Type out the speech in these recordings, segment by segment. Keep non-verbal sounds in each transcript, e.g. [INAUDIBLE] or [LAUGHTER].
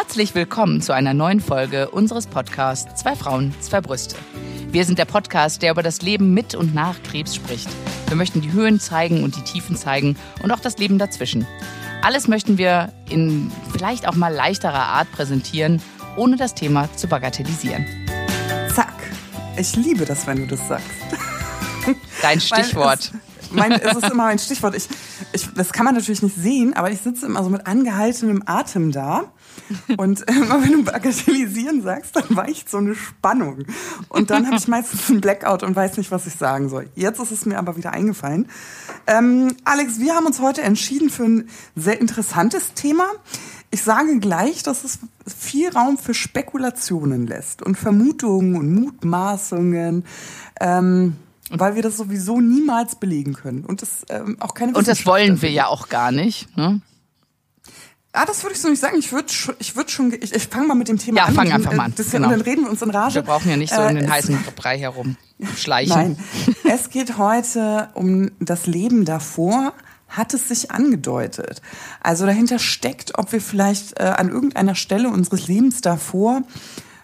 Herzlich willkommen zu einer neuen Folge unseres Podcasts Zwei Frauen, zwei Brüste. Wir sind der Podcast, der über das Leben mit und nach Krebs spricht. Wir möchten die Höhen zeigen und die Tiefen zeigen und auch das Leben dazwischen. Alles möchten wir in vielleicht auch mal leichterer Art präsentieren, ohne das Thema zu bagatellisieren. Zack. Ich liebe das, wenn du das sagst. Dein [LAUGHS] Stichwort. Mein, es ist immer mein Stichwort. Ich, ich, das kann man natürlich nicht sehen, aber ich sitze immer so mit angehaltenem Atem da. Und immer wenn du bagatellisieren sagst, dann weicht so eine Spannung. Und dann habe ich [LAUGHS] meistens einen Blackout und weiß nicht, was ich sagen soll. Jetzt ist es mir aber wieder eingefallen. Ähm, Alex, wir haben uns heute entschieden für ein sehr interessantes Thema. Ich sage gleich, dass es viel Raum für Spekulationen lässt und Vermutungen und Mutmaßungen. Ähm, weil wir das sowieso niemals belegen können und das ähm, auch keine Und das wollen wir ja auch gar nicht. Ne? Ah, das würde ich so nicht sagen. Ich würde ich würd schon, ich, ich fange mal mit dem Thema ja, an. Ja, fang einfach mal an. Das, genau. Und dann reden wir uns in Rage. Wir brauchen ja nicht so in den äh, heißen Brei herum [LAUGHS] schleichen. Nein, es geht heute um das Leben davor, hat es sich angedeutet. Also dahinter steckt, ob wir vielleicht äh, an irgendeiner Stelle unseres Lebens davor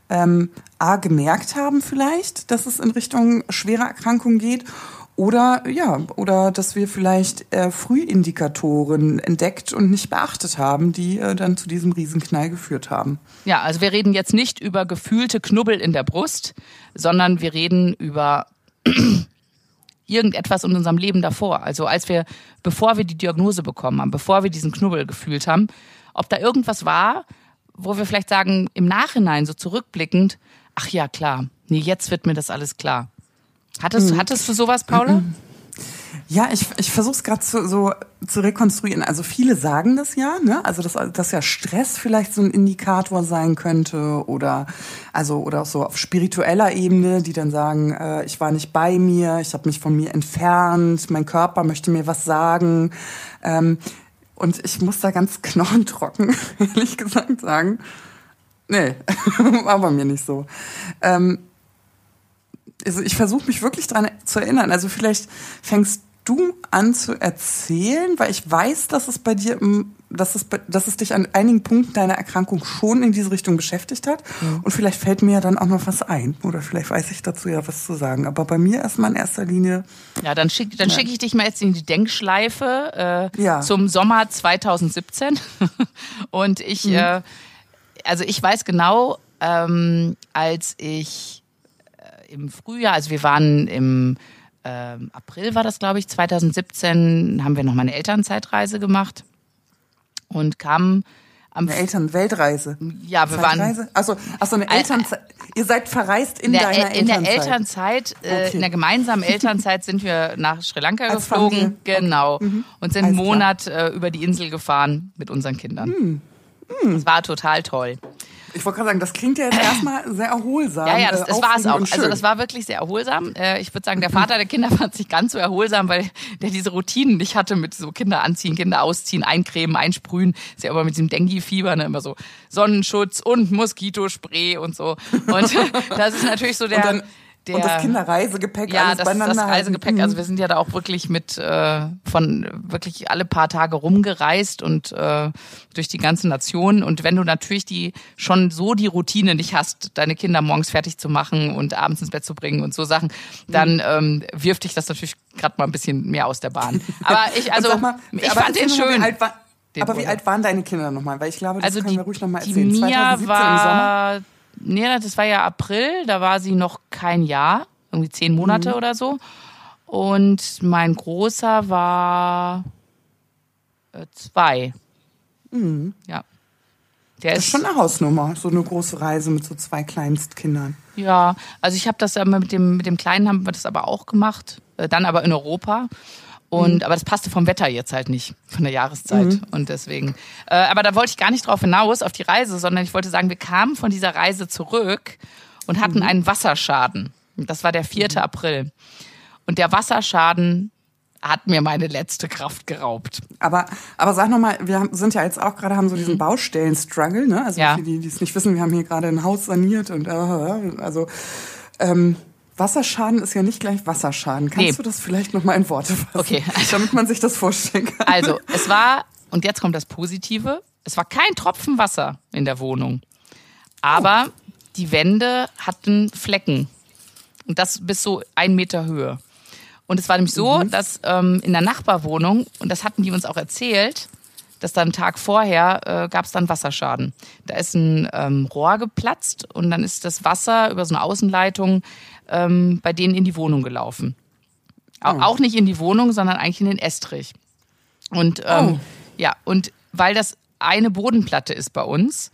ähm, A gemerkt haben vielleicht, dass es in Richtung schwere Erkrankung geht oder ja, oder dass wir vielleicht äh, Frühindikatoren entdeckt und nicht beachtet haben, die äh, dann zu diesem Riesenknall geführt haben. Ja, also wir reden jetzt nicht über gefühlte Knubbel in der Brust, sondern wir reden über [CLEARS THROAT] irgendetwas in unserem Leben davor. Also als wir, bevor wir die Diagnose bekommen haben, bevor wir diesen Knubbel gefühlt haben, ob da irgendwas war, wo wir vielleicht sagen, im Nachhinein, so zurückblickend, ach ja, klar, nee, jetzt wird mir das alles klar. Hattest, mhm. hattest du sowas, Paula? Ja, ich, ich versuche es gerade zu, so zu rekonstruieren. Also viele sagen das ja, ne? Also dass, dass ja Stress vielleicht so ein Indikator sein könnte oder also oder auch so auf spiritueller Ebene, die dann sagen, äh, ich war nicht bei mir, ich habe mich von mir entfernt, mein Körper möchte mir was sagen. Ähm, und ich muss da ganz [LAUGHS] knochentrocken, ehrlich gesagt, sagen, nee, [LAUGHS] war bei mir nicht so. Ähm, also ich versuche mich wirklich dran zu erinnern. Also vielleicht fängst du an zu erzählen, weil ich weiß, dass es bei dir, dass es, dass es dich an einigen Punkten deiner Erkrankung schon in diese Richtung beschäftigt hat. Mhm. Und vielleicht fällt mir ja dann auch noch was ein. Oder vielleicht weiß ich dazu ja was zu sagen. Aber bei mir erstmal in erster Linie. Ja, dann schicke dann schick ich dich mal jetzt in die Denkschleife äh, ja. zum Sommer 2017. [LAUGHS] Und ich, mhm. äh, also ich weiß genau, ähm, als ich im Frühjahr, also wir waren im ähm, April war das, glaube ich, 2017, haben wir noch mal eine Elternzeitreise gemacht und kamen am eine Elternweltreise. Ja, wir waren also also eine Elternzeit. Ihr seid verreist in, in deiner Elternzeit. In der Elternzeit, äh, okay. in der gemeinsamen Elternzeit sind wir nach Sri Lanka Als geflogen, Familie. genau, okay. mhm. und sind einen Monat äh, über die Insel gefahren mit unseren Kindern. Mhm. Mhm. Das war total toll. Ich wollte gerade sagen, das klingt ja jetzt erstmal [CLEARS THROAT] sehr erholsam. Ja, ja, das, das war es auch. Also das war wirklich sehr erholsam. Äh, ich würde sagen, der Vater der Kinder [LAUGHS] fand sich ganz so erholsam, weil der diese Routinen nicht hatte mit so Kinder anziehen, Kinder ausziehen, eincremen, einsprühen. Ist ja immer mit diesem Dengue-Fieber, ne, immer so Sonnenschutz und Moskitospray und so. Und [LAUGHS] das ist natürlich so der der, und das Kinderreisegepäck ja, alles das, beieinander. das Reisegepäck. Also wir sind ja da auch wirklich mit äh, von wirklich alle paar Tage rumgereist und äh, durch die ganze Nation. Und wenn du natürlich die schon so die Routine nicht hast, deine Kinder morgens fertig zu machen und abends ins Bett zu bringen und so Sachen, dann mhm. ähm, wirft dich das natürlich gerade mal ein bisschen mehr aus der Bahn. [LAUGHS] Aber ich, also mal, ich fand den schön. Aber wie alt waren deine Kinder nochmal? Weil ich glaube, das also können die, wir ruhig nochmal erzählen. Die Mia war nee, das war ja April, da war sie noch kein Jahr, irgendwie zehn Monate mhm. oder so. Und mein Großer war äh, zwei. Mhm. Ja. Der das ist schon eine Hausnummer, so eine große Reise mit so zwei Kleinstkindern. Ja, also ich habe das mit dem, mit dem Kleinen haben wir das aber auch gemacht, äh, dann aber in Europa. Und, mhm. aber das passte vom Wetter jetzt halt nicht, von der Jahreszeit. Mhm. Und deswegen. Äh, aber da wollte ich gar nicht drauf hinaus, auf die Reise, sondern ich wollte sagen, wir kamen von dieser Reise zurück und hatten mhm. einen Wasserschaden. Das war der 4. Mhm. April. Und der Wasserschaden hat mir meine letzte Kraft geraubt. Aber, aber sag nochmal, wir haben, sind ja jetzt auch gerade, haben so diesen mhm. Baustellen-Struggle, ne? Also ja. für die, die es nicht wissen, wir haben hier gerade ein Haus saniert und äh, also ähm, Wasserschaden ist ja nicht gleich Wasserschaden. Kannst nee. du das vielleicht noch mal in Worte fassen? Okay. Also, [LAUGHS] damit man sich das vorstellen kann. Also, es war, und jetzt kommt das Positive, Es war kein Tropfen Wasser in der Wohnung. Aber die Wände hatten Flecken. Und das bis so ein Meter Höhe. Und es war nämlich so, mhm. dass ähm, in der Nachbarwohnung, und das hatten die uns auch erzählt, dass dann einen Tag vorher äh, gab es dann Wasserschaden. Da ist ein ähm, Rohr geplatzt und dann ist das Wasser über so eine Außenleitung ähm, bei denen in die Wohnung gelaufen. Oh. Auch nicht in die Wohnung, sondern eigentlich in den Estrich. Und ähm, oh. ja, und weil das eine Bodenplatte ist bei uns,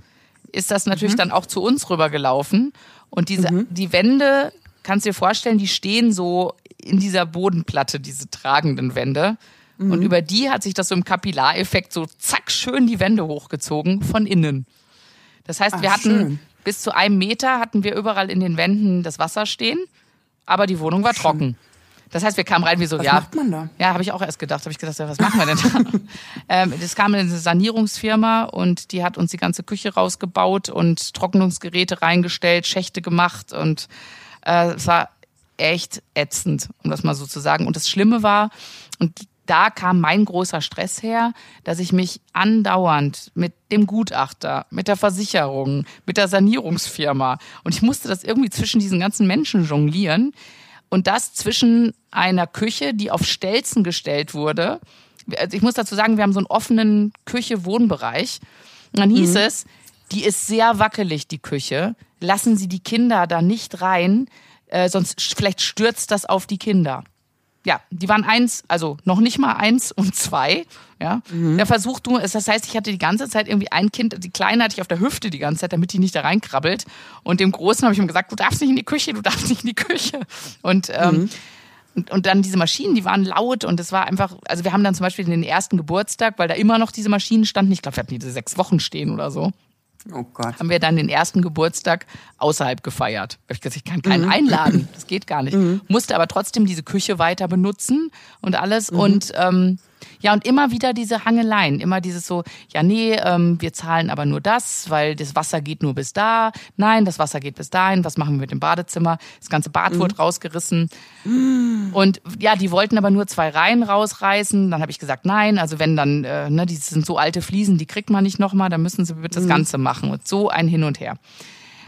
ist das natürlich mhm. dann auch zu uns rübergelaufen. Und diese, mhm. die Wände, kannst du dir vorstellen, die stehen so in dieser Bodenplatte, diese tragenden Wände. Mhm. Und über die hat sich das so im Kapillareffekt so zack schön die Wände hochgezogen von innen. Das heißt, Ach, wir hatten schön. Bis zu einem Meter hatten wir überall in den Wänden das Wasser stehen, aber die Wohnung war trocken. Das heißt, wir kamen rein wie so, was ja. Was macht man da? Ja, habe ich auch erst gedacht. Habe ich gedacht, was machen wir denn da? [LAUGHS] ähm, das kam in eine Sanierungsfirma und die hat uns die ganze Küche rausgebaut und Trocknungsgeräte reingestellt, Schächte gemacht und äh, es war echt ätzend, um das mal so zu sagen. Und das Schlimme war, und da kam mein großer Stress her, dass ich mich andauernd mit dem Gutachter, mit der Versicherung, mit der Sanierungsfirma und ich musste das irgendwie zwischen diesen ganzen Menschen jonglieren und das zwischen einer Küche, die auf Stelzen gestellt wurde. Also ich muss dazu sagen, wir haben so einen offenen Küche-Wohnbereich. Und dann hieß mhm. es, die ist sehr wackelig, die Küche. Lassen Sie die Kinder da nicht rein, äh, sonst vielleicht stürzt das auf die Kinder ja, die waren eins, also noch nicht mal eins und zwei. Ja, mhm. der Versuch, du, das heißt, ich hatte die ganze Zeit irgendwie ein Kind, die Kleine hatte ich auf der Hüfte die ganze Zeit, damit die nicht da reinkrabbelt. Und dem Großen habe ich ihm gesagt, du darfst nicht in die Küche, du darfst nicht in die Küche. Und ähm, mhm. Und, und dann diese Maschinen, die waren laut und es war einfach, also wir haben dann zum Beispiel den ersten Geburtstag, weil da immer noch diese Maschinen standen, ich glaube, wir hatten diese sechs Wochen stehen oder so. Oh Gott. Haben wir dann den ersten Geburtstag außerhalb gefeiert. Ich gesagt, ich kann keinen mhm. einladen, [CLEARS THROAT] das geht gar nicht. Mhm. Musste aber trotzdem diese Küche weiter benutzen und alles. Mhm. Und ähm, ja, und immer wieder diese Hangeleien, immer dieses so, ja, nee, ähm, wir zahlen aber nur das, weil das Wasser geht nur bis da. Nein, das Wasser geht bis dahin. Was machen wir mit dem Badezimmer? Das ganze Bad mhm. wurde rausgerissen. Mhm. Und ja, die wollten aber nur zwei Reihen rausreißen. Dann habe ich gesagt, nein, also wenn dann, äh, ne, die sind so alte Fliesen, die kriegt man nicht nochmal, dann müssen sie bitte das mhm. Ganze machen. Und so ein Hin und Her.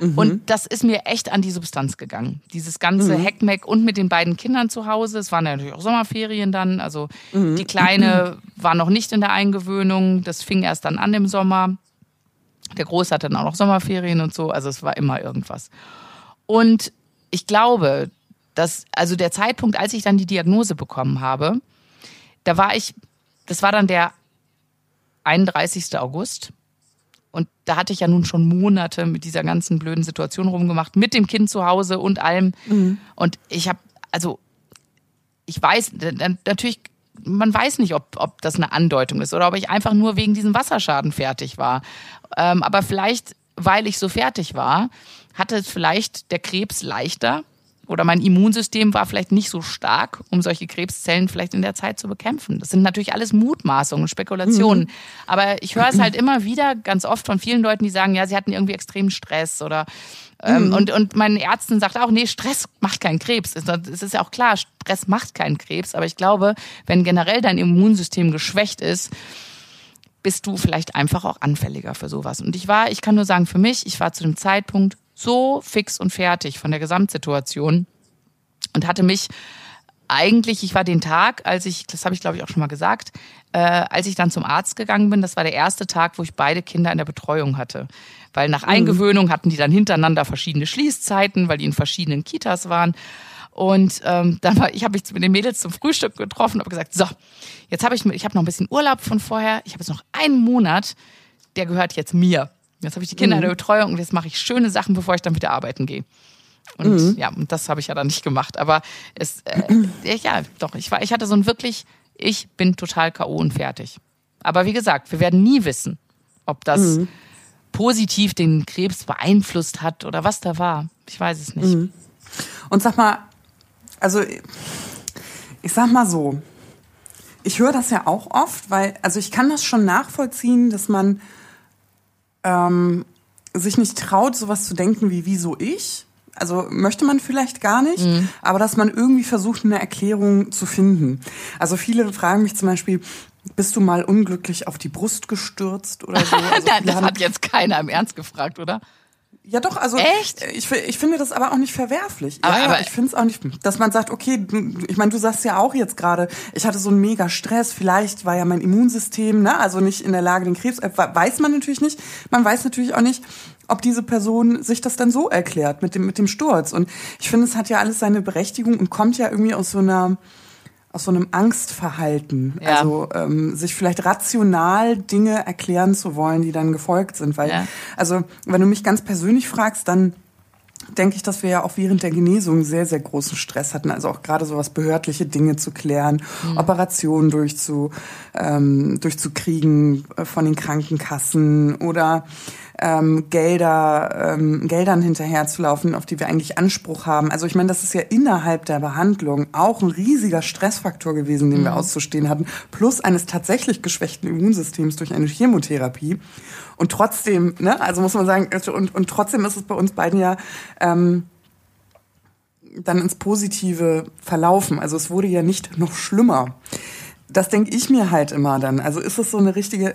Mhm. Und das ist mir echt an die Substanz gegangen. Dieses ganze mhm. Heckmeck und mit den beiden Kindern zu Hause. Es waren natürlich auch Sommerferien dann. Also mhm. die Kleine [CLEARS THROAT] war noch nicht in der Eingewöhnung. Das fing erst dann an im Sommer. Der Große hatte dann auch noch Sommerferien und so. Also es war immer irgendwas. Und ich glaube, dass, also der Zeitpunkt, als ich dann die Diagnose bekommen habe, da war ich, das war dann der 31. August. Und da hatte ich ja nun schon Monate mit dieser ganzen blöden Situation rumgemacht, mit dem Kind zu Hause und allem. Mhm. Und ich habe, also ich weiß, natürlich, man weiß nicht, ob, ob das eine Andeutung ist oder ob ich einfach nur wegen diesem Wasserschaden fertig war. Ähm, aber vielleicht, weil ich so fertig war, hatte es vielleicht der Krebs leichter oder mein Immunsystem war vielleicht nicht so stark, um solche Krebszellen vielleicht in der Zeit zu bekämpfen. Das sind natürlich alles Mutmaßungen, Spekulationen. Mhm. Aber ich höre es halt immer wieder ganz oft von vielen Leuten, die sagen, ja, sie hatten irgendwie extremen Stress oder ähm, mhm. und, und meinen Ärzten sagt auch, nee, Stress macht keinen Krebs. Es ist ja auch klar, Stress macht keinen Krebs. Aber ich glaube, wenn generell dein Immunsystem geschwächt ist, bist du vielleicht einfach auch anfälliger für sowas. Und ich war, ich kann nur sagen, für mich, ich war zu dem Zeitpunkt so fix und fertig von der Gesamtsituation und hatte mich eigentlich, ich war den Tag, als ich, das habe ich glaube ich auch schon mal gesagt, äh, als ich dann zum Arzt gegangen bin, das war der erste Tag, wo ich beide Kinder in der Betreuung hatte. Weil nach mhm. Eingewöhnung hatten die dann hintereinander verschiedene Schließzeiten, weil die in verschiedenen Kitas waren. Und ähm, [LAUGHS] dann war, ich habe mich mit den Mädels zum Frühstück getroffen und habe gesagt, so, jetzt habe ich, ich habe noch ein bisschen Urlaub von vorher, ich habe jetzt noch einen Monat, der gehört jetzt mir. Jetzt habe ich die Kinder mhm. in der Betreuung und jetzt mache ich schöne Sachen, bevor ich dann wieder arbeiten gehe. Und mhm. ja, und das habe ich ja dann nicht gemacht. Aber es, äh, [CLEARS THROAT] ja, doch, ich war, ich hatte so ein wirklich, ich bin total K.O. und fertig. Aber wie gesagt, wir werden nie wissen, ob das mhm. positiv den Krebs beeinflusst hat oder was da war. Ich weiß es nicht. Mhm. Und sag mal, also ich sag mal so, ich höre das ja auch oft, weil, also ich kann das schon nachvollziehen, dass man ähm, sich nicht traut, sowas zu denken wie wieso ich. Also möchte man vielleicht gar nicht, mhm. aber dass man irgendwie versucht, eine Erklärung zu finden. Also viele fragen mich zum Beispiel, bist du mal unglücklich auf die Brust gestürzt oder so? [LAUGHS] Also das hat jetzt keiner im Ernst gefragt, oder? Ja, doch, also Echt? Ich, ich finde das aber auch nicht verwerflich. Aber, ja, aber ich finde es auch nicht, dass man sagt, okay, ich meine, du sagst ja auch jetzt gerade, ich hatte so einen mega Stress, vielleicht war ja mein Immunsystem, ne, also nicht in der Lage, den Krebs, äh, weiß man natürlich nicht. Man weiß natürlich auch nicht, ob diese Person sich das dann so erklärt mit dem mit dem Sturz. Und ich finde, es hat ja alles seine Berechtigung und kommt ja irgendwie aus so einer aus so einem Angstverhalten. Ja. Also ähm, sich vielleicht rational Dinge erklären zu wollen, die dann gefolgt sind. Weil, Ja. also wenn du mich ganz persönlich fragst, dann denke ich, dass wir ja auch während der Genesung sehr, sehr großen Stress hatten. Also auch gerade so was behördliche Dinge zu klären, Operationen durchzu, ähm, durchzukriegen äh, von den Krankenkassen oder ähm, Gelder, ähm, Geldern hinterherzulaufen, auf die wir eigentlich Anspruch haben. Also ich meine, das ist ja innerhalb der Behandlung auch ein riesiger Stressfaktor gewesen, den wir auszustehen hatten, plus eines tatsächlich geschwächten Immunsystems durch eine Chemotherapie. Und trotzdem, ne, also muss man sagen, also und, und trotzdem ist es bei uns beiden ja ähm, dann ins Positive verlaufen. Also es wurde ja nicht noch schlimmer. Das denke ich mir halt immer dann. Also ist es so eine richtige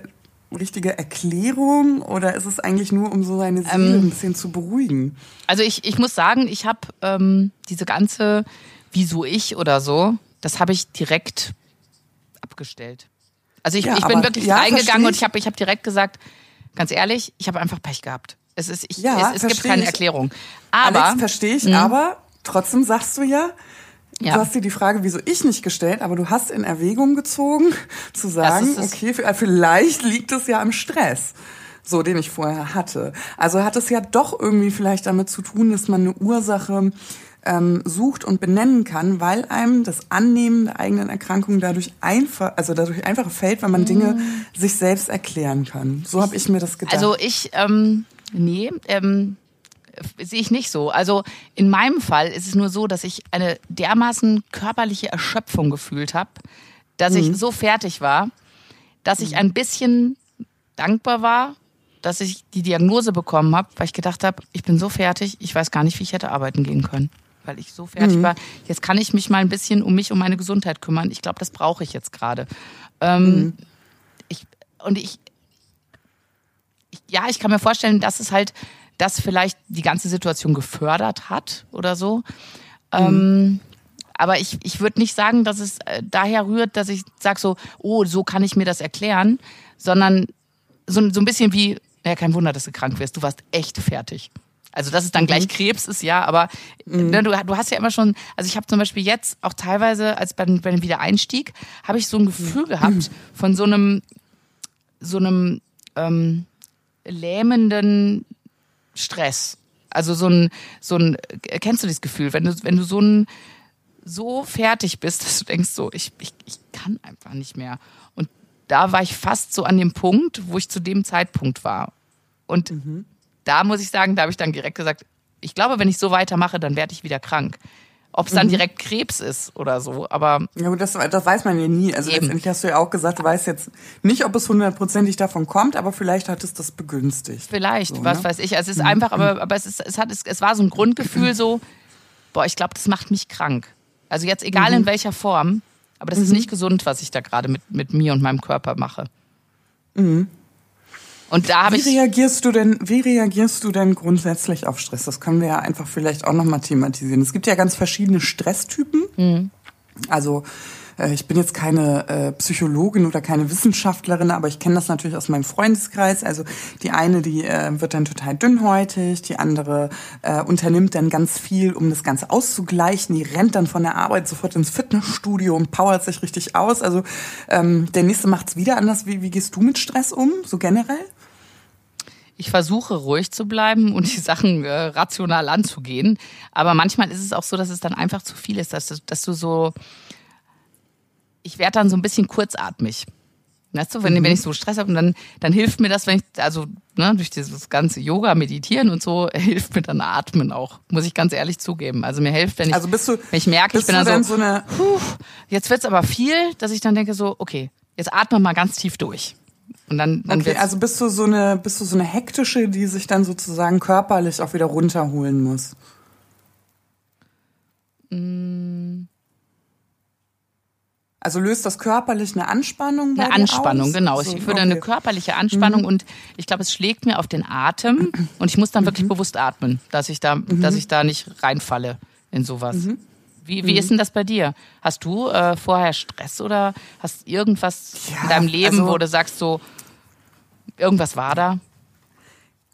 richtige Erklärung oder ist es eigentlich nur, um so seine Seele ein bisschen zu beruhigen? Also ich, ich muss sagen, ich habe ähm, diese ganze Wieso ich oder so, das habe ich direkt abgestellt. Also ich, Ja, ich bin wirklich ja, reingegangen und ich. habe ich hab direkt gesagt, ganz ehrlich, ich habe einfach Pech gehabt. Es, ist, ich, Ja, es, es gibt keine ich. Erklärung. Aber Alex, verstehe ich, aber trotzdem sagst du ja, Ja. du hast dir die Frage, wieso ich nicht gestellt, aber du hast in Erwägung gezogen, zu sagen, okay, v- vielleicht liegt es ja am Stress. So, den ich vorher hatte. Also hat es ja doch irgendwie vielleicht damit zu tun, dass man eine Ursache ähm, sucht und benennen kann, weil einem das Annehmen der eigenen Erkrankung dadurch einfach, also dadurch einfacher fällt, weil man Dinge sich selbst erklären kann. So habe ich mir das gedacht. Also ich, ähm, nee, ähm, sehe ich nicht so. Also in meinem Fall ist es nur so, dass ich eine dermaßen körperliche Erschöpfung gefühlt habe, dass Mhm. ich so fertig war, dass ich ein bisschen dankbar war, dass ich die Diagnose bekommen habe, weil ich gedacht habe, ich bin so fertig, ich weiß gar nicht, wie ich hätte arbeiten gehen können. Weil ich so Mhm. fertig war. Jetzt kann ich mich mal ein bisschen um mich, um meine Gesundheit kümmern. Ich glaube, das brauche ich jetzt gerade. Ähm, Mhm. ich, und ich, ich, ja, ich kann mir vorstellen, dass es halt das vielleicht die ganze Situation gefördert hat oder so. Ähm, aber ich, ich würde nicht sagen, dass es äh, daher rührt, dass ich sage so, oh, so kann ich mir das erklären, sondern so, so ein bisschen wie, ja, kein Wunder, dass du krank wirst, du warst echt fertig. Also dass es dann gleich Krebs ist, ja, aber ne, du, du hast ja immer schon, also ich habe zum Beispiel jetzt auch teilweise, als beim, beim Wiedereinstieg, habe ich so ein Gefühl gehabt von so einem, so einem ähm, lähmenden Stress. Also so ein, so ein, kennst du dieses Gefühl, wenn du, wenn du so ein, so fertig bist, [LAUGHS] dass du denkst so, ich, ich, ich kann einfach nicht mehr. Und da war ich fast so an dem Punkt, wo ich zu dem Zeitpunkt war. Und da muss ich sagen, da habe ich dann direkt gesagt, ich glaube, wenn ich so weitermache, dann werde ich wieder krank. Ob es dann direkt Krebs ist oder so, aber Ja, gut, das, das weiß man ja nie. Also Eben. letztendlich hast du ja auch gesagt, du weißt jetzt nicht, ob es hundertprozentig davon kommt, aber vielleicht hat es das begünstigt. Vielleicht, So, was ne? weiß ich. Also es ist einfach, aber, aber es, ist, es, hat, es, es war so ein Grundgefühl so, boah, ich glaube, das macht mich krank. Also jetzt egal Mhm. in welcher Form, aber das ist nicht gesund, was ich da gerade mit, mit mir und meinem Körper mache. Und da habe. Wie ich, reagierst du denn, wie reagierst du denn grundsätzlich auf Stress? Das können wir ja einfach vielleicht auch nochmal thematisieren. Es gibt ja ganz verschiedene Stresstypen. Mhm. Also äh, ich bin jetzt keine äh, Psychologin oder keine Wissenschaftlerin, aber ich kenne das natürlich aus meinem Freundeskreis. Also die eine, die äh, wird dann total dünnhäutig, die andere äh, unternimmt dann ganz viel, um das Ganze auszugleichen. Die rennt dann von der Arbeit sofort ins Fitnessstudio und powert sich richtig aus. Also ähm, der nächste macht's wieder anders. Wie, wie gehst du mit Stress um, so generell? Ich versuche ruhig zu bleiben und die Sachen äh, rational anzugehen. Aber manchmal ist es auch so, dass es dann einfach zu viel ist, dass du, dass du so, ich werde dann so ein bisschen kurzatmig. Weißt du, wenn, wenn ich so Stress habe und dann, dann hilft mir das, wenn ich, also ne, durch dieses ganze Yoga, Meditieren und so, [LAUGHS] hilft mir dann Atmen auch, muss ich ganz ehrlich zugeben. Also mir hilft, wenn ich, Also bist du, wenn ich merke, ich bin dann so, so eine, puh, jetzt wird's aber viel, dass ich dann denke so, okay, jetzt atme mal ganz tief durch. Und dann, dann okay, also bist du so eine, bist du so eine hektische, die sich dann sozusagen körperlich auch wieder runterholen muss? Also löst das körperlich eine Anspannung? Bei eine Anspannung, aus? genau. So, ich würde okay. eine körperliche Anspannung mhm. und ich glaube, es schlägt mir auf den Atem und ich muss dann wirklich mhm. bewusst atmen, dass ich da, mhm. dass ich da nicht reinfalle in sowas. Mhm. Wie, wie ist denn das bei dir? Hast du äh, vorher Stress oder hast irgendwas ja, in deinem Leben, also, wo du sagst so, irgendwas war da?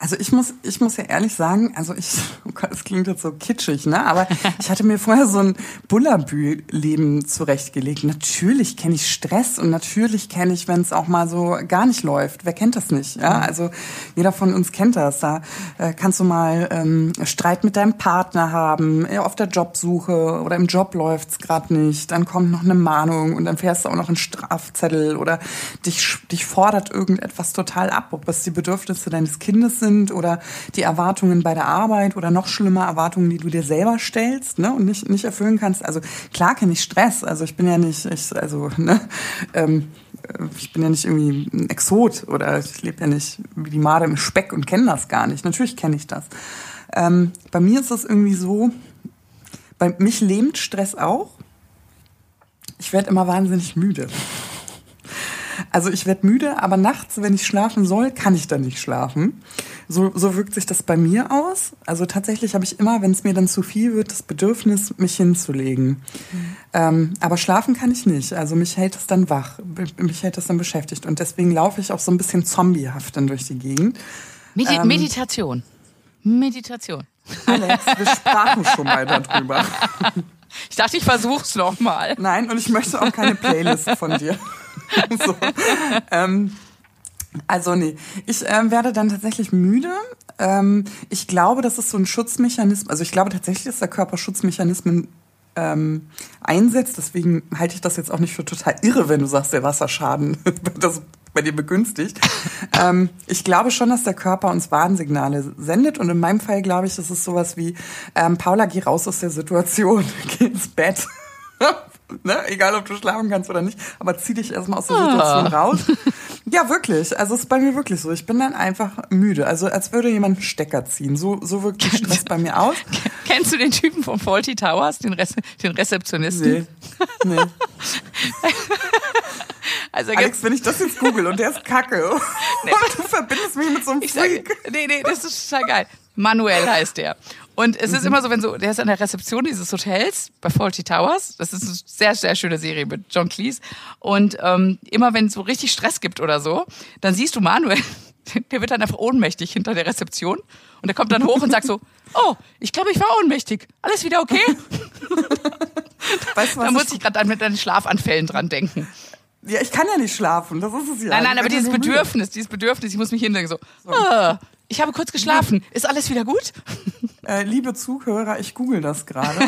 Also ich muss, ich muss ja ehrlich sagen, also ich, [LAUGHS] oh Gott, es klingt jetzt so kitschig, ne? Aber [LAUGHS] ich hatte mir vorher so ein Bullabü-Leben zurechtgelegt. Natürlich kenne ich Stress und natürlich kenne ich, wenn es auch mal so gar nicht läuft. Wer kennt das nicht? Ja, also jeder von uns kennt das. Da äh, kannst du mal ähm, Streit mit deinem Partner haben, ja, auf der Jobsuche oder im Job läuft's gerade nicht. Dann kommt noch eine Mahnung und dann fährst du auch noch einen Strafzettel oder dich, dich fordert irgendetwas total ab, ob es die Bedürfnisse deines Kindes sind sind oder die Erwartungen bei der Arbeit oder noch schlimmer Erwartungen, die du dir selber stellst ne, und nicht, nicht erfüllen kannst. Also klar kenne ich Stress. Also ich bin ja nicht, ich, also, ne, ähm, ich bin ja nicht irgendwie ein Exot oder ich lebe ja nicht wie die Made im Speck und kenne das gar nicht. Natürlich kenne ich das. Ähm, bei mir ist das irgendwie so, bei mich lähmt Stress auch. Ich werde immer wahnsinnig müde. Also ich werde müde, aber nachts, wenn ich schlafen soll, kann ich dann nicht schlafen. So, so wirkt sich das bei mir aus. Also tatsächlich habe ich immer, wenn es mir dann zu viel wird, das Bedürfnis, mich hinzulegen. Mhm. Ähm, aber schlafen kann ich nicht. Also mich hält es dann wach, mich hält es dann beschäftigt. Und deswegen laufe ich auch so ein bisschen zombiehaft dann durch die Gegend. Medi ähm, Meditation. Meditation. Alex, wir [LAUGHS] sprachen schon mal darüber. [LAUGHS] Ich dachte, ich versuch's noch mal. Nein, und ich möchte auch keine Playlist von dir. [LAUGHS] so. ähm, also nee, ich ähm, werde dann tatsächlich müde. Ähm, ich glaube, das ist so ein Schutzmechanismus. Also ich glaube tatsächlich, dass der Körper Schutzmechanismen ähm, einsetzt. Deswegen halte ich das jetzt auch nicht für total irre, wenn du sagst, der Wasserschaden [LAUGHS] das bei dir begünstigt. [LAUGHS] ähm, ich glaube schon, dass der Körper uns Warnsignale sendet. Und in meinem Fall glaube ich, das ist sowas wie, ähm, Paula, geh raus aus der Situation, [LAUGHS] geh ins Bett. Ne? egal ob du schlafen kannst oder nicht, aber zieh dich erstmal aus der Situation ah. raus. [LAUGHS] Ja, wirklich. Also es ist bei mir wirklich so. Ich bin dann einfach müde. Also als würde jemand einen Stecker ziehen. So, so wirkt der Stress bei mir aus. [LAUGHS] Kennst du den Typen von Faulty Towers, den, Re den Rezeptionisten? Nee. nee. [LAUGHS] Also Alex, wenn ich das jetzt google und der ist kacke nee, und du verbindest mich mit so einem Freak. Sag, nee, nee, das ist total geil. Manuel heißt der. Und es mhm. ist immer so, wenn so, der ist an der Rezeption dieses Hotels bei Faulty Towers. Das ist eine sehr, sehr schöne Serie mit John Cleese. Und ähm, immer wenn es so richtig Stress gibt oder so, dann siehst du Manuel, [LAUGHS] der wird dann einfach ohnmächtig hinter der Rezeption. Und der kommt dann hoch und sagt so, [LAUGHS] oh, ich glaube, ich war ohnmächtig. Alles wieder okay? [LAUGHS] Weißt du, was da muss ich gerade mit deinen Schlafanfällen dran denken. Ja, ich kann ja nicht schlafen, das ist es ja. Nein, nein, aber dieses Bedürfnis, dieses Bedürfnis, ich muss mich hinlegen so, so. Ah, ich habe kurz geschlafen. Ist alles wieder gut? [LAUGHS] Äh, liebe Zuhörer, ich google das gerade. [LAUGHS]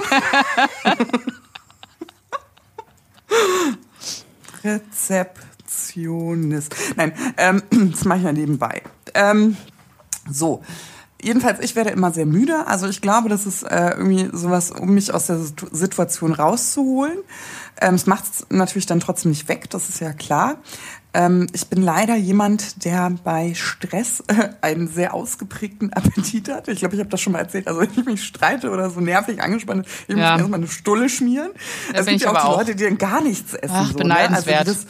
Rezeptionist. Nein, ähm, [CLEARS THROAT] das mache ich ja nebenbei. Ähm, so. Jedenfalls, ich werde immer sehr müde. Also ich glaube, das ist äh, irgendwie sowas, um mich aus der Situation rauszuholen. Ähm, es macht es natürlich dann trotzdem nicht weg, das ist ja klar. Ähm, ich bin leider jemand, der bei Stress äh, [LAUGHS] einen sehr ausgeprägten Appetit hat. Ich glaube, ich habe das schon mal erzählt. Also wenn ich mich streite oder so nervig angespannt, ich ja. muss erstmal eine Stulle schmieren. Da es gibt ja auch die. Leute, die dann gar nichts essen. Ach, so, beneidenswert. Ne? Also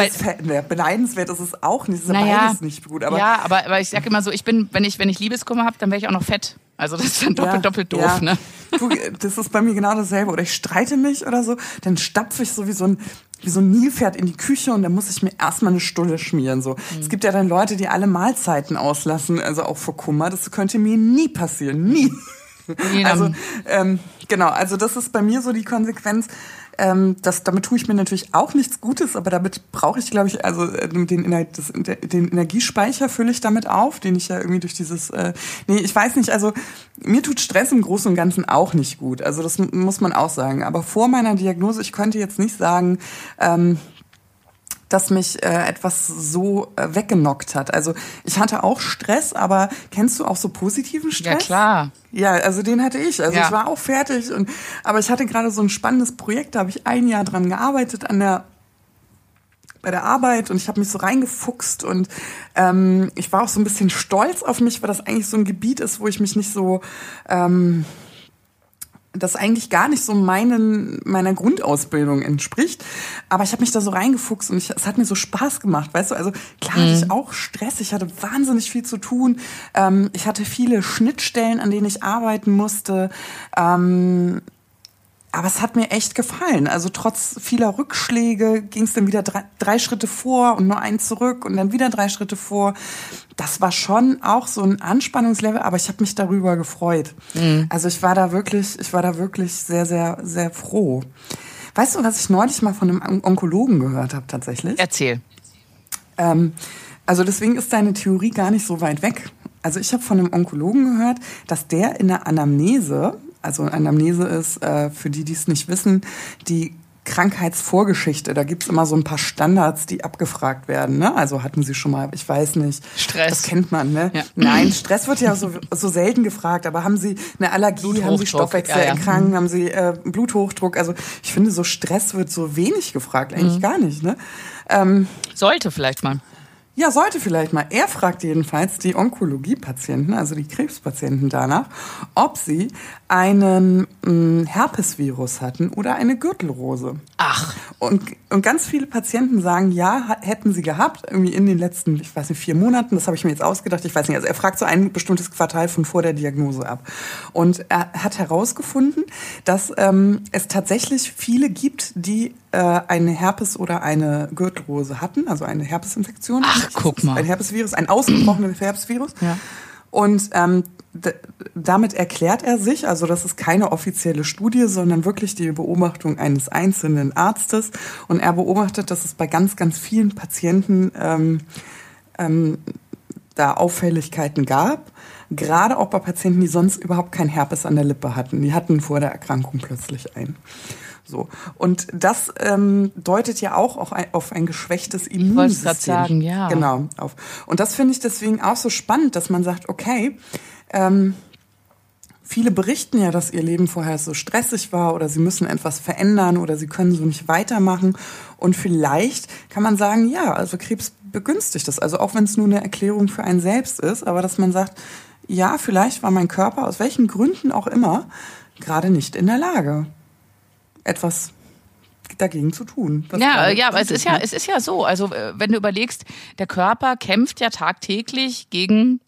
das, die das, beneidenswert ist es auch nicht. Das ist naja, beides nicht gut. Aber, ja, aber, aber ich sage immer so, ich bin, wenn ich, wenn ich Liebeskummer habe, dann wäre ich auch noch fett. Also das ist dann doppelt, ja, doppelt doof, ja. ne? Du, das ist bei mir genau dasselbe. Oder ich streite mich oder so, dann stapfe ich so wie so ein wie so ein Nilpferd in die Küche und dann muss ich mir erstmal eine Stulle schmieren. So. Mhm. Es gibt ja dann Leute, die alle Mahlzeiten auslassen, also auch vor Kummer. Das könnte mir nie passieren. Nie. [LAUGHS] also, ähm, genau, also das ist bei mir so die Konsequenz. Ähm, das, damit tue ich mir natürlich auch nichts Gutes, aber damit brauche ich, glaube ich, also äh, den, das, den Energiespeicher fülle ich damit auf, den ich ja irgendwie durch dieses, äh, nee, ich weiß nicht, also mir tut Stress im Großen und Ganzen auch nicht gut. Also das muss man auch sagen. Aber vor meiner Diagnose, ich könnte jetzt nicht sagen, ähm, dass mich äh, etwas so äh, weggenockt hat. Also ich hatte auch Stress, aber kennst du auch so positiven Stress? Ja, klar. Ja, also den hatte ich. Also ja. ich war auch fertig und aber ich hatte gerade so ein spannendes Projekt, da habe ich ein Jahr dran gearbeitet an der bei der Arbeit und ich habe mich so reingefuchst und ähm, ich war auch so ein bisschen stolz auf mich, weil das eigentlich so ein Gebiet ist, wo ich mich nicht so ähm, das eigentlich gar nicht so meinen, meiner Grundausbildung entspricht. Aber ich habe mich da so reingefuchst und ich, es hat mir so Spaß gemacht, weißt du? Also klar hatte ich auch Stress, ich hatte wahnsinnig viel zu tun. Ähm, ich hatte viele Schnittstellen, an denen ich arbeiten musste. Ähm, aber es hat mir echt gefallen. Also trotz vieler Rückschläge ging es dann wieder drei, drei, Schritte vor und nur einen zurück und dann wieder drei Schritte vor. Das war schon auch so ein Anspannungslevel, aber ich habe mich darüber gefreut. Mhm. Also ich war da wirklich, ich war da wirklich sehr, sehr, sehr froh. Weißt du, was ich neulich mal von einem Onkologen gehört habe tatsächlich? Erzähl. Ähm, also deswegen ist deine Theorie gar nicht so weit weg. Also ich habe von einem Onkologen gehört, dass der in der Anamnese also Anamnese ist, äh, für die, die es nicht wissen, die Krankheitsvorgeschichte. Da gibt's immer so ein paar Standards, die abgefragt werden. Ne? Also hatten Sie schon mal, ich weiß nicht. Stress. Das kennt man, ne? Ja. Nein, Stress wird ja so, so selten gefragt. Aber haben Sie eine Allergie, haben Sie Stoffwechselerkrankungen, ja, ja. haben Sie äh, Bluthochdruck? Also ich finde, so Stress wird so wenig gefragt, eigentlich mhm. gar nicht. Ne? Ähm, Sollte vielleicht mal. Ja, sollte vielleicht mal. Er fragt jedenfalls die Onkologiepatienten, also die Krebspatienten danach, ob sie einen mh, mm, Herpesvirus hatten oder eine Gürtelrose. Ach. Und, und ganz viele Patienten sagen, ja, hätten sie gehabt, irgendwie in den letzten, ich weiß nicht, vier Monaten, das habe ich mir jetzt ausgedacht, ich weiß nicht, also er fragt so ein bestimmtes Quartal von vor der Diagnose ab. Und er hat herausgefunden, dass ähm, es tatsächlich viele gibt, die äh, eine Herpes oder eine Gürtelrose hatten, also eine Herpesinfektion. Ach, guck mal. Ein Herpesvirus, ein ausgebrochenes Herpesvirus. Ja. Und ähm, damit erklärt er sich, also das ist keine offizielle Studie, sondern wirklich die Beobachtung eines einzelnen Arztes. Und er beobachtet, dass es bei ganz, ganz vielen Patienten ähm, ähm, da Auffälligkeiten gab. Gerade auch bei Patienten, die sonst überhaupt kein Herpes an der Lippe hatten. Die hatten vor der Erkrankung plötzlich ein. So. Und das ähm, deutet ja auch, auch ein, auf ein geschwächtes Immunsystem. Ich sagen, ja. Genau. Auf. Und das finde ich deswegen auch so spannend, dass man sagt, okay, ähm, viele berichten ja, dass ihr Leben vorher so stressig war oder sie müssen etwas verändern oder sie können so nicht weitermachen. Und vielleicht kann man sagen, ja, also Krebs begünstigt das. Also auch wenn es nur eine Erklärung für einen selbst ist, aber dass man sagt, ja, vielleicht war mein Körper aus welchen Gründen auch immer gerade nicht in der Lage etwas dagegen zu tun. Ja, ja, aber es ist ja, es ist ja so. Also äh, wenn du überlegst, der Körper kämpft ja tagtäglich gegen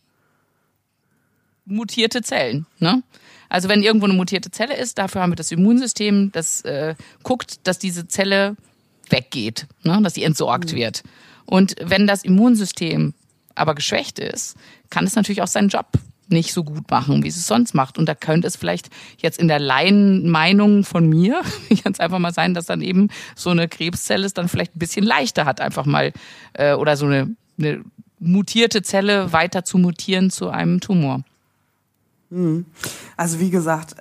mutierte Zellen. Ne? Also wenn irgendwo eine mutierte Zelle ist, dafür haben wir das Immunsystem, das äh, guckt, dass diese Zelle weggeht, ne? dass sie entsorgt mhm. wird. Und wenn das Immunsystem aber geschwächt ist, kann es natürlich auch seinen Job nicht so gut machen, wie es sonst macht. Und da könnte es vielleicht jetzt in der Laienmeinung von mir [LAUGHS] ganz einfach mal sein, dass dann eben so eine Krebszelle es dann vielleicht ein bisschen leichter hat, einfach mal äh, oder so eine, eine mutierte Zelle weiter zu mutieren zu einem Tumor. Hm. Also wie gesagt,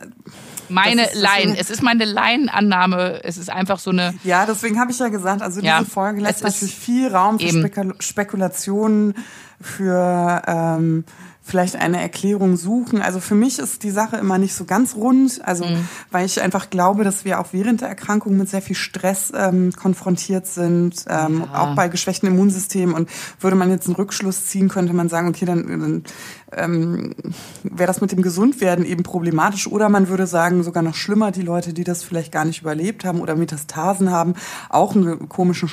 meine Laien. Es ist meine Laienannahme. Es ist einfach so eine. Ja, deswegen habe ich ja gesagt, also diese ja, Folge lässt natürlich viel Raum für Spekulationen, für ähm, vielleicht eine Erklärung suchen. Also für mich ist die Sache immer nicht so ganz rund, also mhm. weil ich einfach glaube, dass wir auch während der Erkrankung mit sehr viel Stress ähm, konfrontiert sind, ähm, ja. auch bei geschwächten Immunsystemen. Und würde man jetzt einen Rückschluss ziehen, könnte man sagen, okay, dann, dann ähm, wäre das mit dem Gesundwerden eben problematisch. Oder man würde sagen, sogar noch schlimmer, die Leute, die das vielleicht gar nicht überlebt haben oder Metastasen haben, auch einen komischen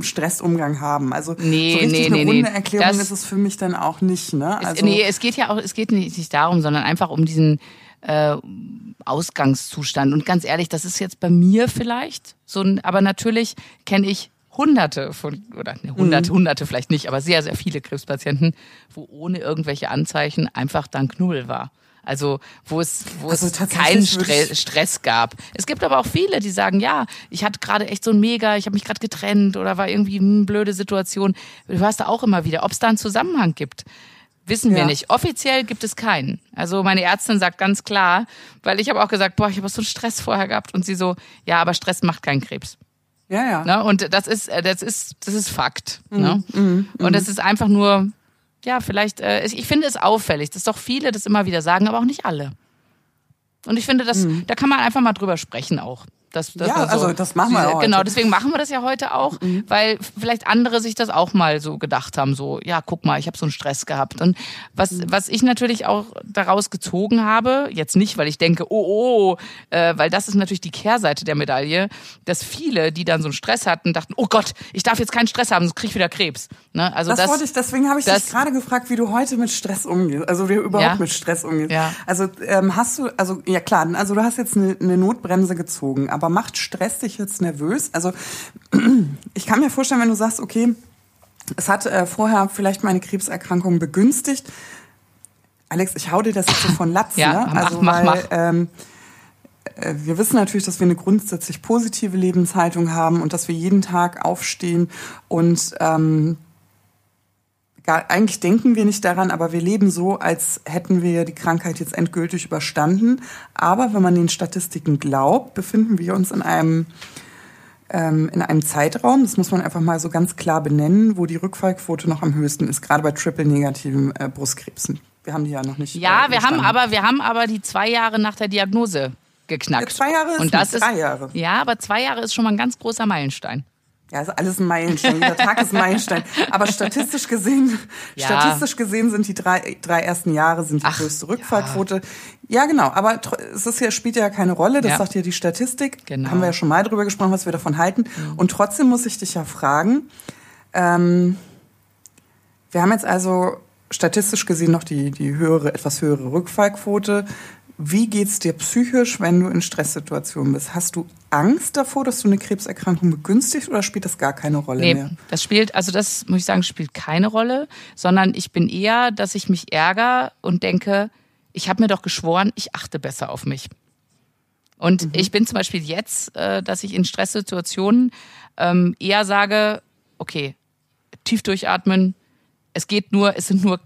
Stressumgang haben. Also nee, so richtig nee, eine nee, runde Erklärung das ist es für mich dann auch nicht. Ne? Also, nee, es geht ja auch, es geht nicht darum, sondern einfach um diesen äh, Ausgangszustand. Und ganz ehrlich, das ist jetzt bei mir vielleicht so ein, aber natürlich kenne ich Hunderte von, oder ne, Hunderte, mhm. Hunderte vielleicht nicht, aber sehr, sehr viele Krebspatienten, wo ohne irgendwelche Anzeichen einfach dann Knull war. Also wo es, wo also es keinen Stress, Stress gab. Es gibt aber auch viele, die sagen, ja, ich hatte gerade echt so ein Mega, ich habe mich gerade getrennt oder war irgendwie eine blöde Situation. Du hörst da auch immer wieder, ob es da einen Zusammenhang gibt. Wissen ja. wir nicht. Offiziell gibt es keinen. Also meine Ärztin sagt ganz klar, weil ich habe auch gesagt, boah, ich habe so einen Stress vorher gehabt und sie so, ja, aber Stress macht keinen Krebs. Ja, ja. Ne? Und das ist, äh, das ist, das ist Fakt. Mhm. Ne? Mhm. Und das ist einfach nur, ja, vielleicht, äh, ich finde es auffällig, dass doch viele das immer wieder sagen, aber auch nicht alle. Und ich finde, das, mhm. da kann man einfach mal drüber sprechen auch. Das, das ja, so. also das machen wir auch. Genau, deswegen machen wir das ja heute auch, mhm. weil vielleicht andere sich das auch mal so gedacht haben, so, ja, guck mal, ich habe so einen Stress gehabt. Und was, mhm. was ich natürlich auch daraus gezogen habe, jetzt nicht, weil ich denke, oh, oh, äh, weil das ist natürlich die Kehrseite der Medaille, dass viele, die dann so einen Stress hatten, dachten, oh Gott, ich darf jetzt keinen Stress haben, sonst krieg ich wieder Krebs. Ne? Also das, das wollte ich, deswegen habe ich das, dich gerade gefragt, wie du heute mit Stress umgehst, also wie du überhaupt ja? mit Stress umgehst. Ja. Also ähm, hast du, also ja klar, also du hast jetzt eine, eine Notbremse gezogen, aber macht Stress dich jetzt nervös? Also [CLEARS THROAT] ich kann mir vorstellen, wenn du sagst, okay, es hat äh, vorher vielleicht meine Krebserkrankung begünstigt. Alex, ich hau dir das jetzt so von Latz, [LAUGHS] ja, ne? Also mach, weil, mach. Ähm, äh, wir wissen natürlich, dass wir eine grundsätzlich positive Lebenshaltung haben und dass wir jeden Tag aufstehen und ähm, gar, eigentlich denken wir nicht daran, aber wir leben so, als hätten wir die Krankheit jetzt endgültig überstanden. Aber wenn man den Statistiken glaubt, befinden wir uns in einem ähm, in einem Zeitraum, das muss man einfach mal so ganz klar benennen, wo die Rückfallquote noch am höchsten ist, gerade bei triple-negativen äh, Brustkrebsen. Wir haben die ja noch nicht. Ja, äh, wir haben aber wir haben aber die zwei Jahre nach der Diagnose geknackt. Ja, zwei Jahre ist Und das drei Jahre. Ja, aber zwei Jahre ist schon mal ein ganz großer Meilenstein. Ja, ist alles ein Meilenstein. Jeder Tag ist ein Meilenstein. Aber statistisch gesehen, ja. statistisch gesehen sind die drei, drei ersten Jahre sind die Ach, größte Rückfallquote. Ja. ja. genau. Aber es ist ja, spielt ja keine Rolle. Das ja. sagt ja die Statistik. Genau. Haben wir ja schon mal drüber gesprochen, was wir davon halten. Mhm. Und trotzdem muss ich dich ja fragen, ähm, wir haben jetzt also statistisch gesehen noch die, die höhere, etwas höhere Rückfallquote. Wie geht's dir psychisch, wenn du in Stresssituationen bist? Hast du Angst davor, dass du eine Krebserkrankung begünstigt oder spielt das gar keine Rolle nee, mehr? Das spielt, also das muss ich sagen, spielt keine Rolle, sondern ich bin eher, dass ich mich ärgere und denke, ich habe mir doch geschworen, ich achte besser auf mich. Und mhm. ich bin zum Beispiel jetzt, äh, dass ich in Stresssituationen ähm, eher sage, okay, tief durchatmen, es geht nur, es sind nur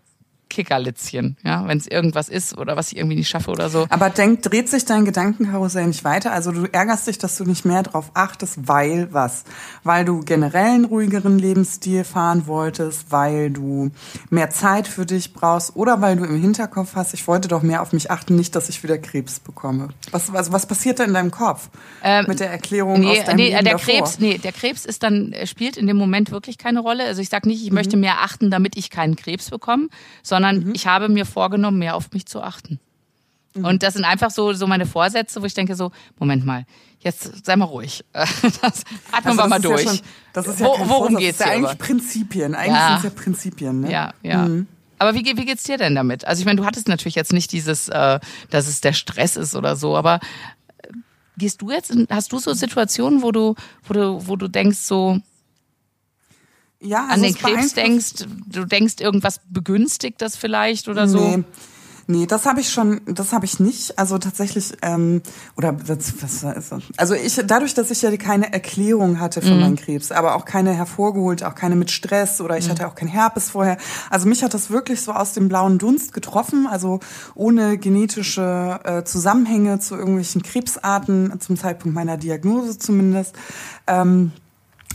Kickerlitzchen, ja, wenn es irgendwas ist oder was ich irgendwie nicht schaffe oder so. Aber denk, dreht sich dein Gedankenkarussell nicht weiter? Also du ärgerst dich, dass du nicht mehr drauf achtest, weil was? Weil du generell einen ruhigeren Lebensstil fahren wolltest, weil du mehr Zeit für dich brauchst oder weil du im Hinterkopf hast, ich wollte doch mehr auf mich achten, nicht, dass ich wieder Krebs bekomme. Was, was, was passiert da in deinem Kopf ähm, mit der Erklärung nee, aus deinem nee, Leben der davor? Krebs, nee, der Krebs ist dann spielt in dem Moment wirklich keine Rolle. Also ich sage nicht, ich mhm. möchte mehr achten, damit ich keinen Krebs bekomme, sondern sondern mhm. ich habe mir vorgenommen, mehr auf mich zu achten. Mhm. Und das sind einfach so, so meine Vorsätze, wo ich denke so, Moment mal, jetzt sei mal ruhig. [LAUGHS] Das atmen also wir mal durch. Ja schon, das ist ja Wo, worum geht es ja eigentlich Prinzipien. Eigentlich ja. sind es ja Prinzipien. Ne? Ja, ja. Mhm. Aber wie, wie geht's dir denn damit? Also ich meine, du hattest natürlich jetzt nicht dieses, äh, dass es der Stress ist oder so, aber äh, gehst du jetzt, hast du so Situationen, wo du, wo du, wo du denkst so, ja, also an den Krebs denkst, du denkst, irgendwas begünstigt das vielleicht oder so? Nee. Nee, das habe ich schon, das habe ich nicht. Also tatsächlich, ähm, oder das, was ist das? Also ich, dadurch, dass ich ja keine Erklärung hatte für mhm. meinen Krebs, aber auch keine hervorgeholt, auch keine mit Stress oder ich mhm. hatte auch kein Herpes vorher. Also mich hat das wirklich so aus dem blauen Dunst getroffen, also ohne genetische äh, Zusammenhänge zu irgendwelchen Krebsarten, zum Zeitpunkt meiner Diagnose zumindest. Ähm,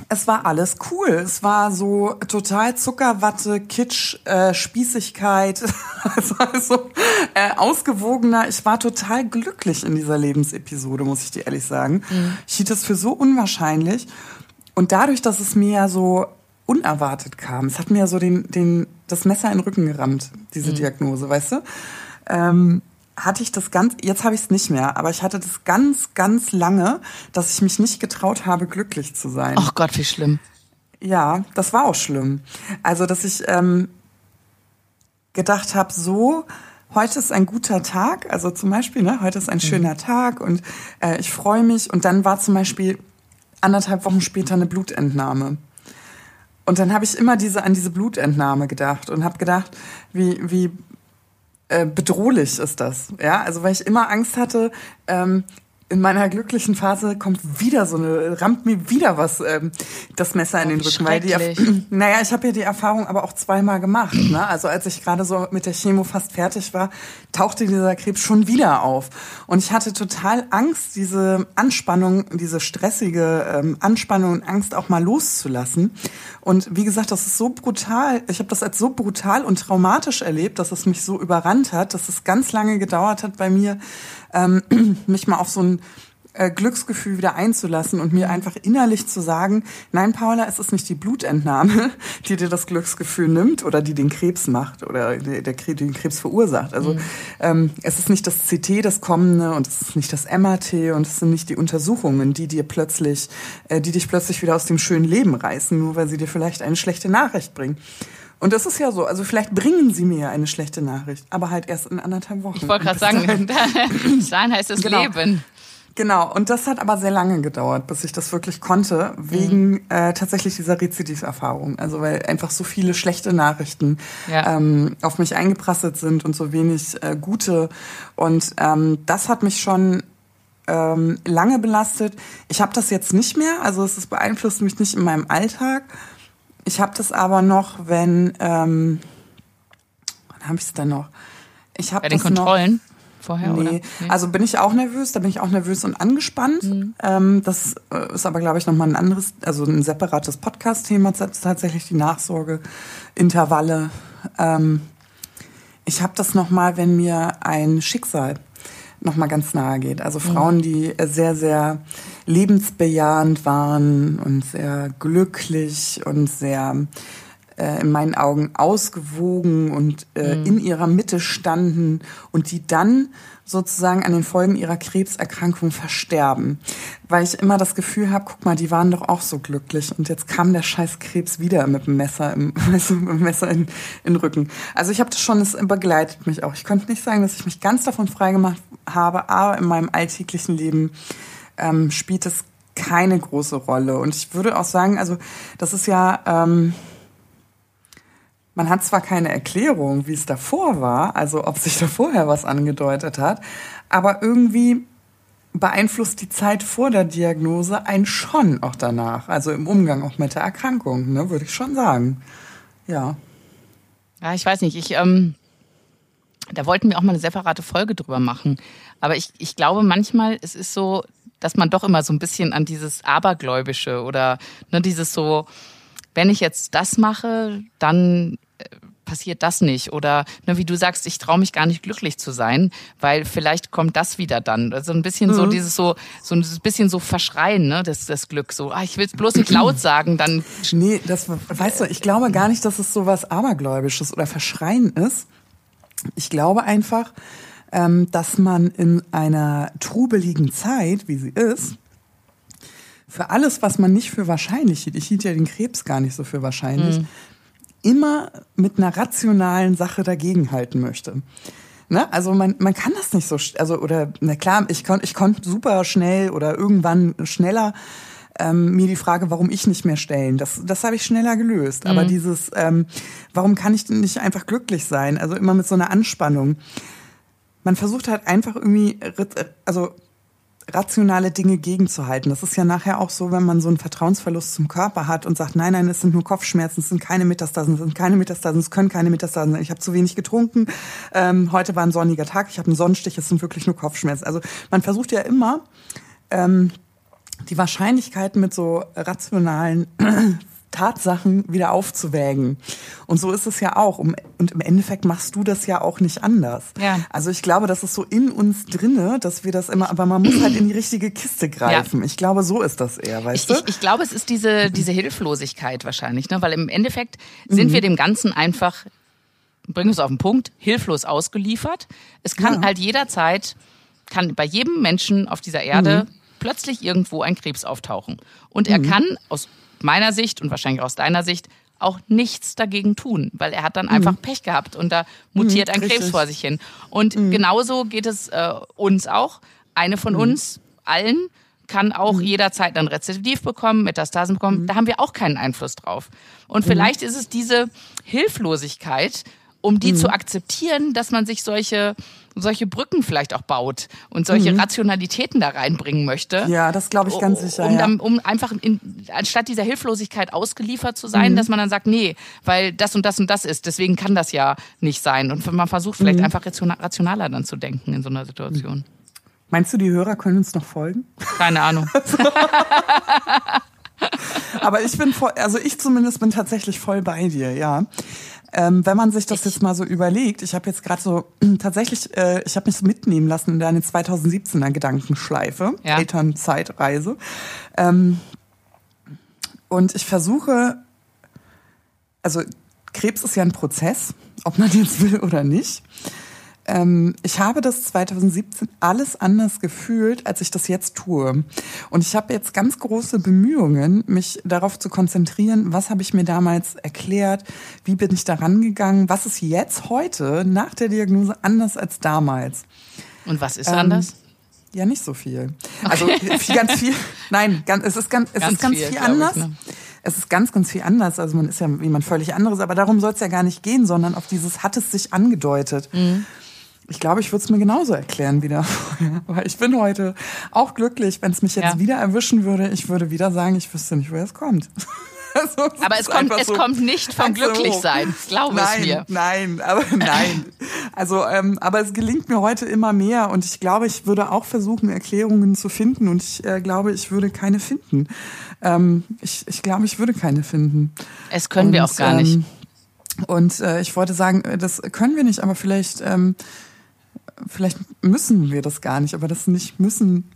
es war alles cool. Es war so total Zuckerwatte, Kitsch, äh, Spießigkeit, [LAUGHS] also, also äh, ausgewogener. Ich war total glücklich in dieser Lebensepisode, muss ich dir ehrlich sagen. Mhm. Ich hielt es für so unwahrscheinlich. Und dadurch, dass es mir ja so unerwartet kam, es hat mir ja so den, den, das Messer in den Rücken gerammt, diese mhm. Diagnose, weißt du? Ähm, hatte ich das ganz, jetzt habe ich es nicht mehr, aber ich hatte das ganz, ganz lange, dass ich mich nicht getraut habe, glücklich zu sein. Ach Gott, wie schlimm. Ja, das war auch schlimm. Also, dass ich ähm, gedacht habe, so, heute ist ein guter Tag, also zum Beispiel, ne, heute ist ein mhm. schöner Tag und äh, ich freue mich. Und dann war zum Beispiel anderthalb Wochen später eine Blutentnahme. Und dann habe ich immer diese an diese Blutentnahme gedacht und habe gedacht, wie wie bedrohlich ist das. Ja, also weil ich immer Angst hatte, ähm, in meiner glücklichen Phase kommt wieder so eine, rammt mir wieder was, ähm, das Messer in den Rücken. Weil die, [CLEARS THROAT] naja, ich habe ja die Erfahrung aber auch zweimal gemacht. Ne? Also als ich gerade so mit der Chemo fast fertig war, tauchte dieser Krebs schon wieder auf. Und ich hatte total Angst, diese Anspannung, diese stressige ähm, Anspannung und Angst auch mal loszulassen. Und wie gesagt, das ist so brutal. Ich habe das als so brutal und traumatisch erlebt, dass es mich so überrannt hat, dass es ganz lange gedauert hat bei mir, ähm, [CLEARS THROAT] mich mal auf so ein äh, Glücksgefühl wieder einzulassen und mir einfach innerlich zu sagen, nein, Paula, es ist nicht die Blutentnahme, [LAUGHS] die dir das Glücksgefühl nimmt oder die den Krebs macht oder der, der den Krebs verursacht. Also mhm. ähm, es ist nicht das CT, das kommende und es ist nicht das MRT und es sind nicht die Untersuchungen, die dir plötzlich, äh, die dich plötzlich wieder aus dem schönen Leben reißen, nur weil sie dir vielleicht eine schlechte Nachricht bringen. Und das ist ja so. Also vielleicht bringen sie mir eine schlechte Nachricht, aber halt erst in anderthalb Wochen. Ich wollte gerade sagen, [LAUGHS] dann heißt es [LAUGHS] genau. Leben. Genau, und das hat aber sehr lange gedauert, bis ich das wirklich konnte, wegen mhm. äh, tatsächlich dieser Rezidiverfahrung. Also weil einfach so viele schlechte Nachrichten ja. ähm, auf mich eingeprasselt sind und so wenig äh, gute. Und ähm, das hat mich schon ähm, lange belastet. Ich habe das jetzt nicht mehr, also es ist, beeinflusst mich nicht in meinem Alltag. Ich habe das aber noch, wenn, ähm, wann habe ich es denn noch? Ich habe Bei den Kontrollen? Noch, vorher, nee. oder? Nee. Also bin ich auch nervös, da bin ich auch nervös und angespannt. Mhm. Ähm, das äh, ist aber, glaube ich, nochmal ein anderes, also ein separates Podcast-Thema, tatsächlich die Nachsorgeintervalle. Ähm, ich habe das nochmal, wenn mir ein Schicksal nochmal ganz nahe geht. Also Frauen, die sehr, sehr lebensbejahend waren und sehr glücklich und sehr äh, in meinen Augen ausgewogen und äh, mhm. in ihrer Mitte standen und die dann sozusagen an den Folgen ihrer Krebserkrankung versterben. Weil ich immer das Gefühl habe, guck mal, die waren doch auch so glücklich und jetzt kam der scheiß Krebs wieder mit dem Messer im, [LAUGHS] du, mit dem Messer in, in den Rücken. Also ich habe das schon, es begleitet mich auch. Ich konnte nicht sagen, dass ich mich ganz davon freigemacht habe, aber in meinem alltäglichen Leben ähm, spielt es keine große Rolle. Und ich würde auch sagen, also das ist ja... Ähm, man hat zwar keine Erklärung, wie es davor war, also ob sich da vorher was angedeutet hat, aber irgendwie beeinflusst die Zeit vor der Diagnose einen schon auch danach, also im Umgang auch mit der Erkrankung, ne, würde ich schon sagen. Ja. Ja, ich weiß nicht, ich, ähm, da wollten wir auch mal eine separate Folge drüber machen. Aber ich, ich glaube manchmal, es ist so, dass man doch immer so ein bisschen an dieses Abergläubische oder ne, dieses so, wenn ich jetzt das mache, dann passiert das nicht. Oder ne, wie du sagst, ich traue mich gar nicht glücklich zu sein, weil vielleicht kommt das wieder dann. Also ein bisschen mhm. so dieses so, so ein bisschen so verschreien, ne, das, das Glück. So, ah, ich will es bloß nicht laut sagen, dann. Nee, das weißt du, ich glaube gar nicht, dass es so was Abergläubisches oder Verschreien ist. Ich glaube einfach, ähm, dass man in einer trubeligen Zeit, wie sie ist, für alles, was man nicht für wahrscheinlich hielt, ich hielt ja den Krebs gar nicht so für wahrscheinlich, mhm immer mit einer rationalen Sache dagegenhalten möchte. Ne? Also man, man kann das nicht so, also oder na klar, ich konnte ich konnte super schnell oder irgendwann schneller ähm, mir die Frage, warum ich nicht mehr stellen. Das, das habe ich schneller gelöst. Mhm. Aber dieses, ähm, warum kann ich denn nicht einfach glücklich sein? Also immer mit so einer Anspannung. Man versucht halt einfach irgendwie, also rationale Dinge gegenzuhalten. Das ist ja nachher auch so, wenn man so einen Vertrauensverlust zum Körper hat und sagt, nein, nein, es sind nur Kopfschmerzen, es sind keine Metastasen, es sind keine Metastasen, es können keine Metastasen sein. Ich habe zu wenig getrunken, ähm, heute war ein sonniger Tag, ich habe einen Sonnenstich, es sind wirklich nur Kopfschmerzen. Also man versucht ja immer, ähm, die Wahrscheinlichkeiten mit so rationalen Tatsachen wieder aufzuwägen. Und so ist es ja auch. Und im Endeffekt machst du das ja auch nicht anders. Ja. Also ich glaube, das ist so in uns drinne, dass wir das immer, aber man muss halt in die richtige Kiste greifen. Ja. Ich glaube, so ist das eher, weißt ich, du? Ich, ich, glaube, es ist diese, diese Hilflosigkeit wahrscheinlich, ne? weil im Endeffekt sind mhm. wir dem Ganzen einfach, bringen wir es auf den Punkt, hilflos ausgeliefert. Es kann ja. halt jederzeit, kann bei jedem Menschen auf dieser Erde mhm. plötzlich irgendwo ein Krebs auftauchen. Und er mhm. kann aus meiner Sicht und wahrscheinlich aus deiner Sicht auch nichts dagegen tun, weil er hat dann einfach mhm. Pech gehabt und da mutiert mhm, ein Krebs vor sich hin. Und mhm. genauso geht es äh, uns auch. Eine von mhm. uns allen kann auch mhm. jederzeit dann Rezidiv bekommen, Metastasen bekommen. Da haben wir auch keinen Einfluss drauf. Und vielleicht ist es diese Hilflosigkeit, um die zu akzeptieren, dass man sich solche solche Brücken vielleicht auch baut und solche mhm. Rationalitäten da reinbringen möchte. Ja, das glaube ich ganz sicher. Um, dann, um einfach in, anstatt dieser Hilflosigkeit ausgeliefert zu sein, mhm. dass man dann sagt, nee, weil das und das und das ist, deswegen kann das ja nicht sein. Und man versucht vielleicht mhm. einfach rationaler dann zu denken in so einer Situation. Meinst du, die Hörer können uns noch folgen? Keine Ahnung. [LAUGHS] [LAUGHS] Aber ich bin voll, also ich zumindest bin tatsächlich voll bei dir, ja. Ähm, wenn man sich das jetzt mal so überlegt, ich habe jetzt gerade so [CLEARS THROAT] tatsächlich, äh, ich habe mich so mitnehmen lassen in deine 2017er Gedankenschleife, Ja. Elternzeitreise. Ähm, und ich versuche, also Krebs ist ja ein Prozess, ob man [LAUGHS] jetzt will oder nicht. Ähm, ich habe das 2017 alles anders gefühlt, als ich das jetzt tue. Und ich habe jetzt ganz große Bemühungen, mich darauf zu konzentrieren, was habe ich mir damals erklärt, wie bin ich daran gegangen, was ist jetzt heute nach der Diagnose anders als damals. Und was ist Ähm, anders? Ja, nicht so viel. Also viel, ganz viel. [LAUGHS] Nein, ganz, es ist ganz, es Ganz ist ganz viel, viel, ich, anders. ne? Es ist ganz, ganz viel anders. Also man ist ja jemand völlig anderes, aber darum soll es ja gar nicht gehen, sondern auf dieses hat es sich angedeutet. Mhm. Ich glaube, ich würde es mir genauso erklären wieder. [LAUGHS] Weil ich bin heute auch glücklich, wenn es mich jetzt Ja. wieder erwischen würde. Ich würde wieder sagen, ich wüsste nicht, woher es kommt. [LAUGHS] Also, Aber es kommt, es so kommt nicht vom hoch. Glücklichsein. Glaube nein, es mir. Nein, aber [LAUGHS] nein. Also, ähm, aber es gelingt mir heute immer mehr und ich glaube, ich würde auch versuchen, Erklärungen zu finden und ich äh, glaube, ich würde keine finden. Ähm, ich, ich glaube, ich würde keine finden. Es können wir Und, auch gar nicht. ähm, Und äh, ich wollte sagen, äh, das können wir nicht, aber vielleicht, ähm, vielleicht müssen wir das gar nicht. Aber das nicht müssen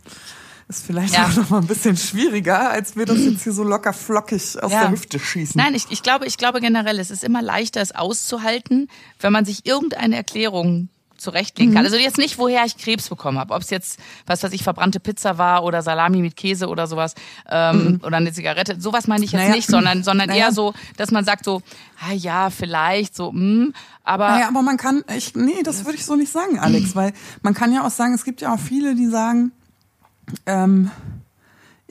ist vielleicht Ja. auch noch mal ein bisschen schwieriger, als wir das jetzt hier so locker flockig aus Ja. der Hüfte schießen. Nein, ich, ich glaube, ich glaube generell, es ist immer leichter, es auszuhalten, wenn man sich irgendeine Erklärung zurechtlegen Mhm. kann. Also jetzt nicht, woher ich Krebs bekommen habe. Ob es jetzt, was weiß ich, verbrannte Pizza war oder Salami mit Käse oder sowas ähm, oder eine Zigarette. Sowas meine ich jetzt Mhm. Naja. nicht, sondern, sondern Naja. eher so, dass man sagt so, ah ja, vielleicht so, hm, aber Naja, aber man kann, ich, nee, das würde ich so nicht sagen, Alex, weil man kann ja auch sagen, es gibt ja auch viele, die sagen, ähm,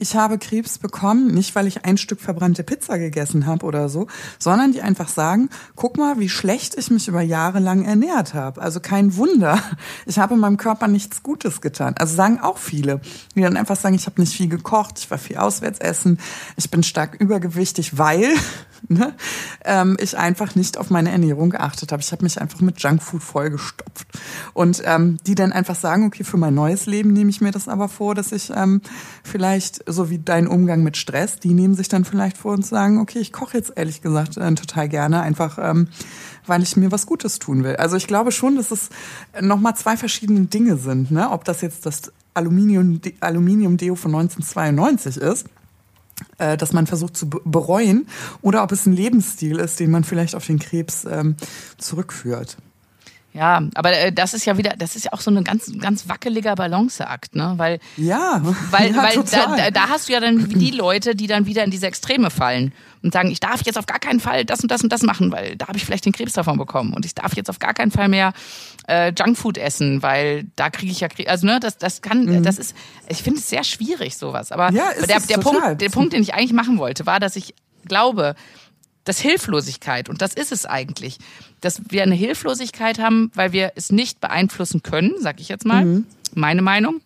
ich habe Krebs bekommen, nicht weil ich ein Stück verbrannte Pizza gegessen habe oder so, sondern die einfach sagen, guck mal, wie schlecht ich mich über Jahre lang ernährt habe. Also kein Wunder, ich habe meinem Körper nichts Gutes getan. Also sagen auch viele, die dann einfach sagen, ich habe nicht viel gekocht, ich war viel auswärts essen, ich bin stark übergewichtig, weil ne, ähm, ich einfach nicht auf meine Ernährung geachtet habe. Ich habe mich einfach mit Junkfood vollgestopft. Und ähm, die dann einfach sagen, okay, für mein neues Leben nehme ich mir das aber vor, dass ich ähm, vielleicht, so wie dein Umgang mit Stress, die nehmen sich dann vielleicht vor und sagen, okay, ich koche jetzt ehrlich gesagt äh, total gerne, einfach ähm, weil ich mir was Gutes tun will. Also ich glaube schon, dass es nochmal zwei verschiedene Dinge sind. Ne? Ob das jetzt das Aluminium, Aluminium-Deo von 1992 ist, äh, dass man versucht zu be- bereuen, oder ob es ein Lebensstil ist, den man vielleicht auf den Krebs ähm, zurückführt. Ja, aber äh, das ist ja wieder, das ist ja auch so ein ganz, ganz wackeliger Balanceakt, ne? Weil Ja, Weil, [LAUGHS] ja, weil da, da, hast du ja dann die Leute, die dann wieder in diese Extreme fallen und sagen, ich darf jetzt auf gar keinen Fall das und das und das machen, weil da habe ich vielleicht den Krebs davon bekommen. Und ich darf jetzt auf gar keinen Fall mehr äh, Junkfood essen, weil da kriege ich ja Krebs. Also ne, das, das kann, das ist, ich finde es sehr schwierig, sowas. Aber Mhm. Ja, der, der. Punkt, der Punkt, den ich eigentlich machen wollte, war, dass ich glaube, dass Hilflosigkeit, und das ist es eigentlich, dass wir eine Hilflosigkeit haben, weil wir es nicht beeinflussen können, sag ich jetzt mal, Mhm. meine Meinung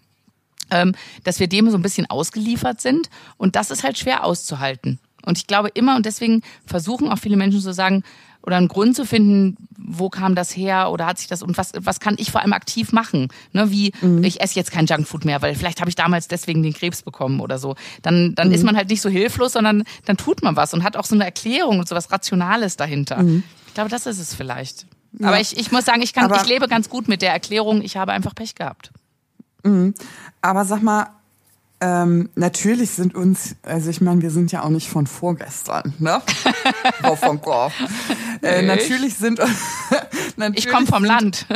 ähm, dass wir dem so ein bisschen ausgeliefert sind. Und das ist halt schwer auszuhalten. Und ich glaube immer, und deswegen versuchen auch viele Menschen zu sagen, oder einen Grund zu finden, wo kam das her oder hat sich das und was, was kann ich vor allem aktiv machen? Ne, wie ich esse jetzt kein Junkfood mehr, weil vielleicht habe ich damals deswegen den Krebs bekommen oder so. Dann, dann ist man halt nicht so hilflos, sondern dann tut man was und hat auch so eine Erklärung und so was Rationales dahinter. Ich glaube, das ist es vielleicht. Aber ich, ich muss sagen, ich, kann, Aber- ich lebe ganz gut mit der Erklärung, ich habe einfach Pech gehabt. Aber sag mal, ähm, natürlich sind uns, also ich meine, wir sind ja auch nicht von vorgestern, ne? [LAUGHS] Frau von Korf. Äh, natürlich sind [LAUGHS] natürlich Ich komme vom Land.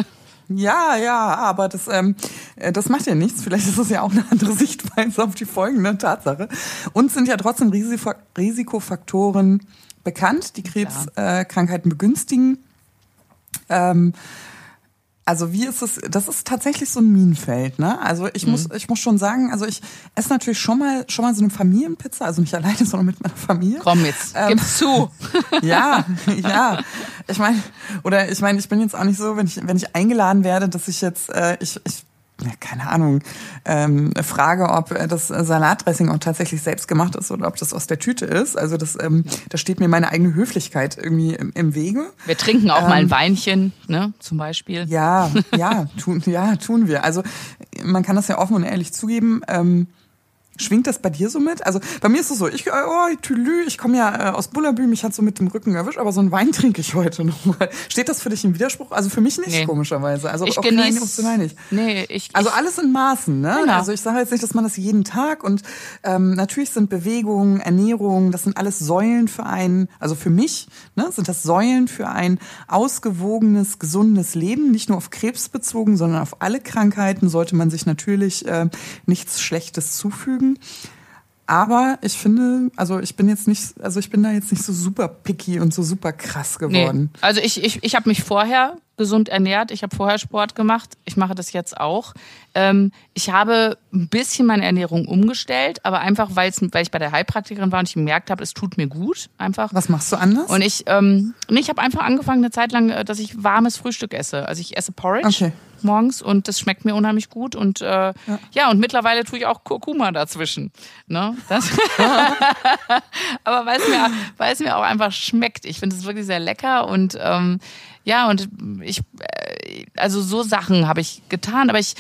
Ja, ja, aber das, ähm, äh, das macht ja nichts. Vielleicht ist es ja auch eine andere [LAUGHS] Sichtweise auf die folgende Tatsache. Uns sind ja trotzdem Risiko Risikofaktoren bekannt, die Krebskrankheiten äh, Krankheiten begünstigen. Ähm, also wie ist es, das ist tatsächlich so ein Minenfeld, ne? Also ich muss, ich muss schon sagen, also ich esse natürlich schon mal, schon mal so eine Familienpizza, also nicht [LAUGHS] alleine, sondern mit meiner Familie. Komm jetzt, Ähm, gib's zu. [LAUGHS] Ja, ja. Ich meine, oder ich meine, ich bin jetzt auch nicht so, wenn ich, wenn ich eingeladen werde, dass ich jetzt, äh, ich, ich ja, keine Ahnung, ähm, frage, ob das Salatdressing auch tatsächlich selbst gemacht ist oder ob das aus der Tüte ist. Also das, ähm, da steht mir meine eigene Höflichkeit irgendwie im, im Wege. Wir trinken auch mal ein Weinchen, ne, zum Beispiel. Ähm, Ja, ja, tun, ja, tun wir. Also man kann das ja offen und ehrlich zugeben. Ähm, Schwingt das bei dir so mit? Also bei mir ist es so, ich, oh, Tülü, ich komme ja äh, aus Bullabü, mich hat so mit dem Rücken erwischt, aber so einen Wein [LAUGHS] trinke ich heute nochmal. Steht das für dich im Widerspruch? Also für mich nicht, nee. komischerweise. Also ich auch genieß, emotional nicht. Nee, ich, also alles in Maßen, ne? Genau. Also ich sage jetzt nicht, dass man das jeden Tag und ähm, natürlich sind Bewegung, Ernährung, das sind alles Säulen für einen, also für mich, ne, sind das Säulen für ein ausgewogenes, gesundes Leben, nicht nur auf Krebs bezogen, sondern auf alle Krankheiten sollte man sich natürlich äh, nichts Schlechtes zufügen. Aber ich finde, also ich bin jetzt nicht, also ich bin da jetzt nicht so super picky und so super krass geworden. Nee. Also ich, ich, ich habe mich vorher gesund ernährt, ich habe vorher Sport gemacht, ich mache das jetzt auch. Ähm, ich habe ein bisschen meine Ernährung umgestellt, aber einfach, weil ich bei der Heilpraktikerin war und ich gemerkt habe, es tut mir gut. Einfach. Was machst du anders? Und ich, ähm, ich habe einfach angefangen eine Zeit lang, äh, dass ich warmes Frühstück esse. Also ich esse Porridge. Okay morgens und das schmeckt mir unheimlich gut und äh, ja. ja. und mittlerweile tue ich auch Kurkuma dazwischen. Ne? Das [LAUGHS] [LAUGHS] Aber weil es mir, weil es mir auch einfach schmeckt. Ich finde es wirklich sehr lecker und ähm, ja und ich äh, also so Sachen habe ich getan, aber ich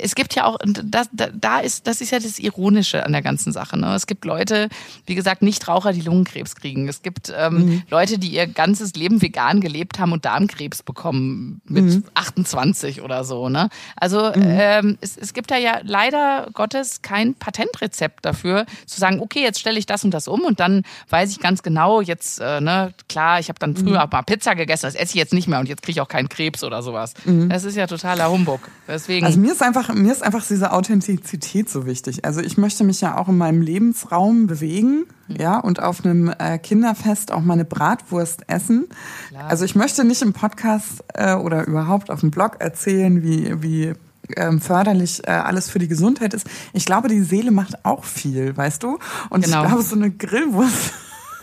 es gibt ja auch, das, da ist, das ist ja das Ironische an der ganzen Sache. Ne? Es gibt Leute, wie gesagt, Nichtraucher, die Lungenkrebs kriegen. Es gibt ähm, mhm. Leute, die ihr ganzes Leben vegan gelebt haben und Darmkrebs bekommen mit mhm. 28 oder so. Ne? Also mhm. ähm, es, es gibt da ja leider Gottes kein Patentrezept dafür, zu sagen, okay, jetzt stelle ich das und das um und dann weiß ich ganz genau, jetzt, äh, ne, klar, ich habe dann früher mhm. auch mal Pizza gegessen, das esse ich jetzt nicht mehr und jetzt kriege ich auch keinen Krebs oder sowas. Mhm. Das ist ja totaler Humbug. Deswegen. Also mir ist einfach einfach, mir ist einfach diese Authentizität so wichtig. Also ich möchte mich ja auch in meinem Lebensraum bewegen, mhm. ja, und auf einem äh, Kinderfest auch meine Bratwurst essen. Klar. Also ich möchte nicht im Podcast äh, oder überhaupt auf dem Blog erzählen, wie, wie ähm, förderlich äh, alles für die Gesundheit ist. Ich glaube, die Seele macht auch viel, weißt du? Und genau. ich glaube, so eine Grillwurst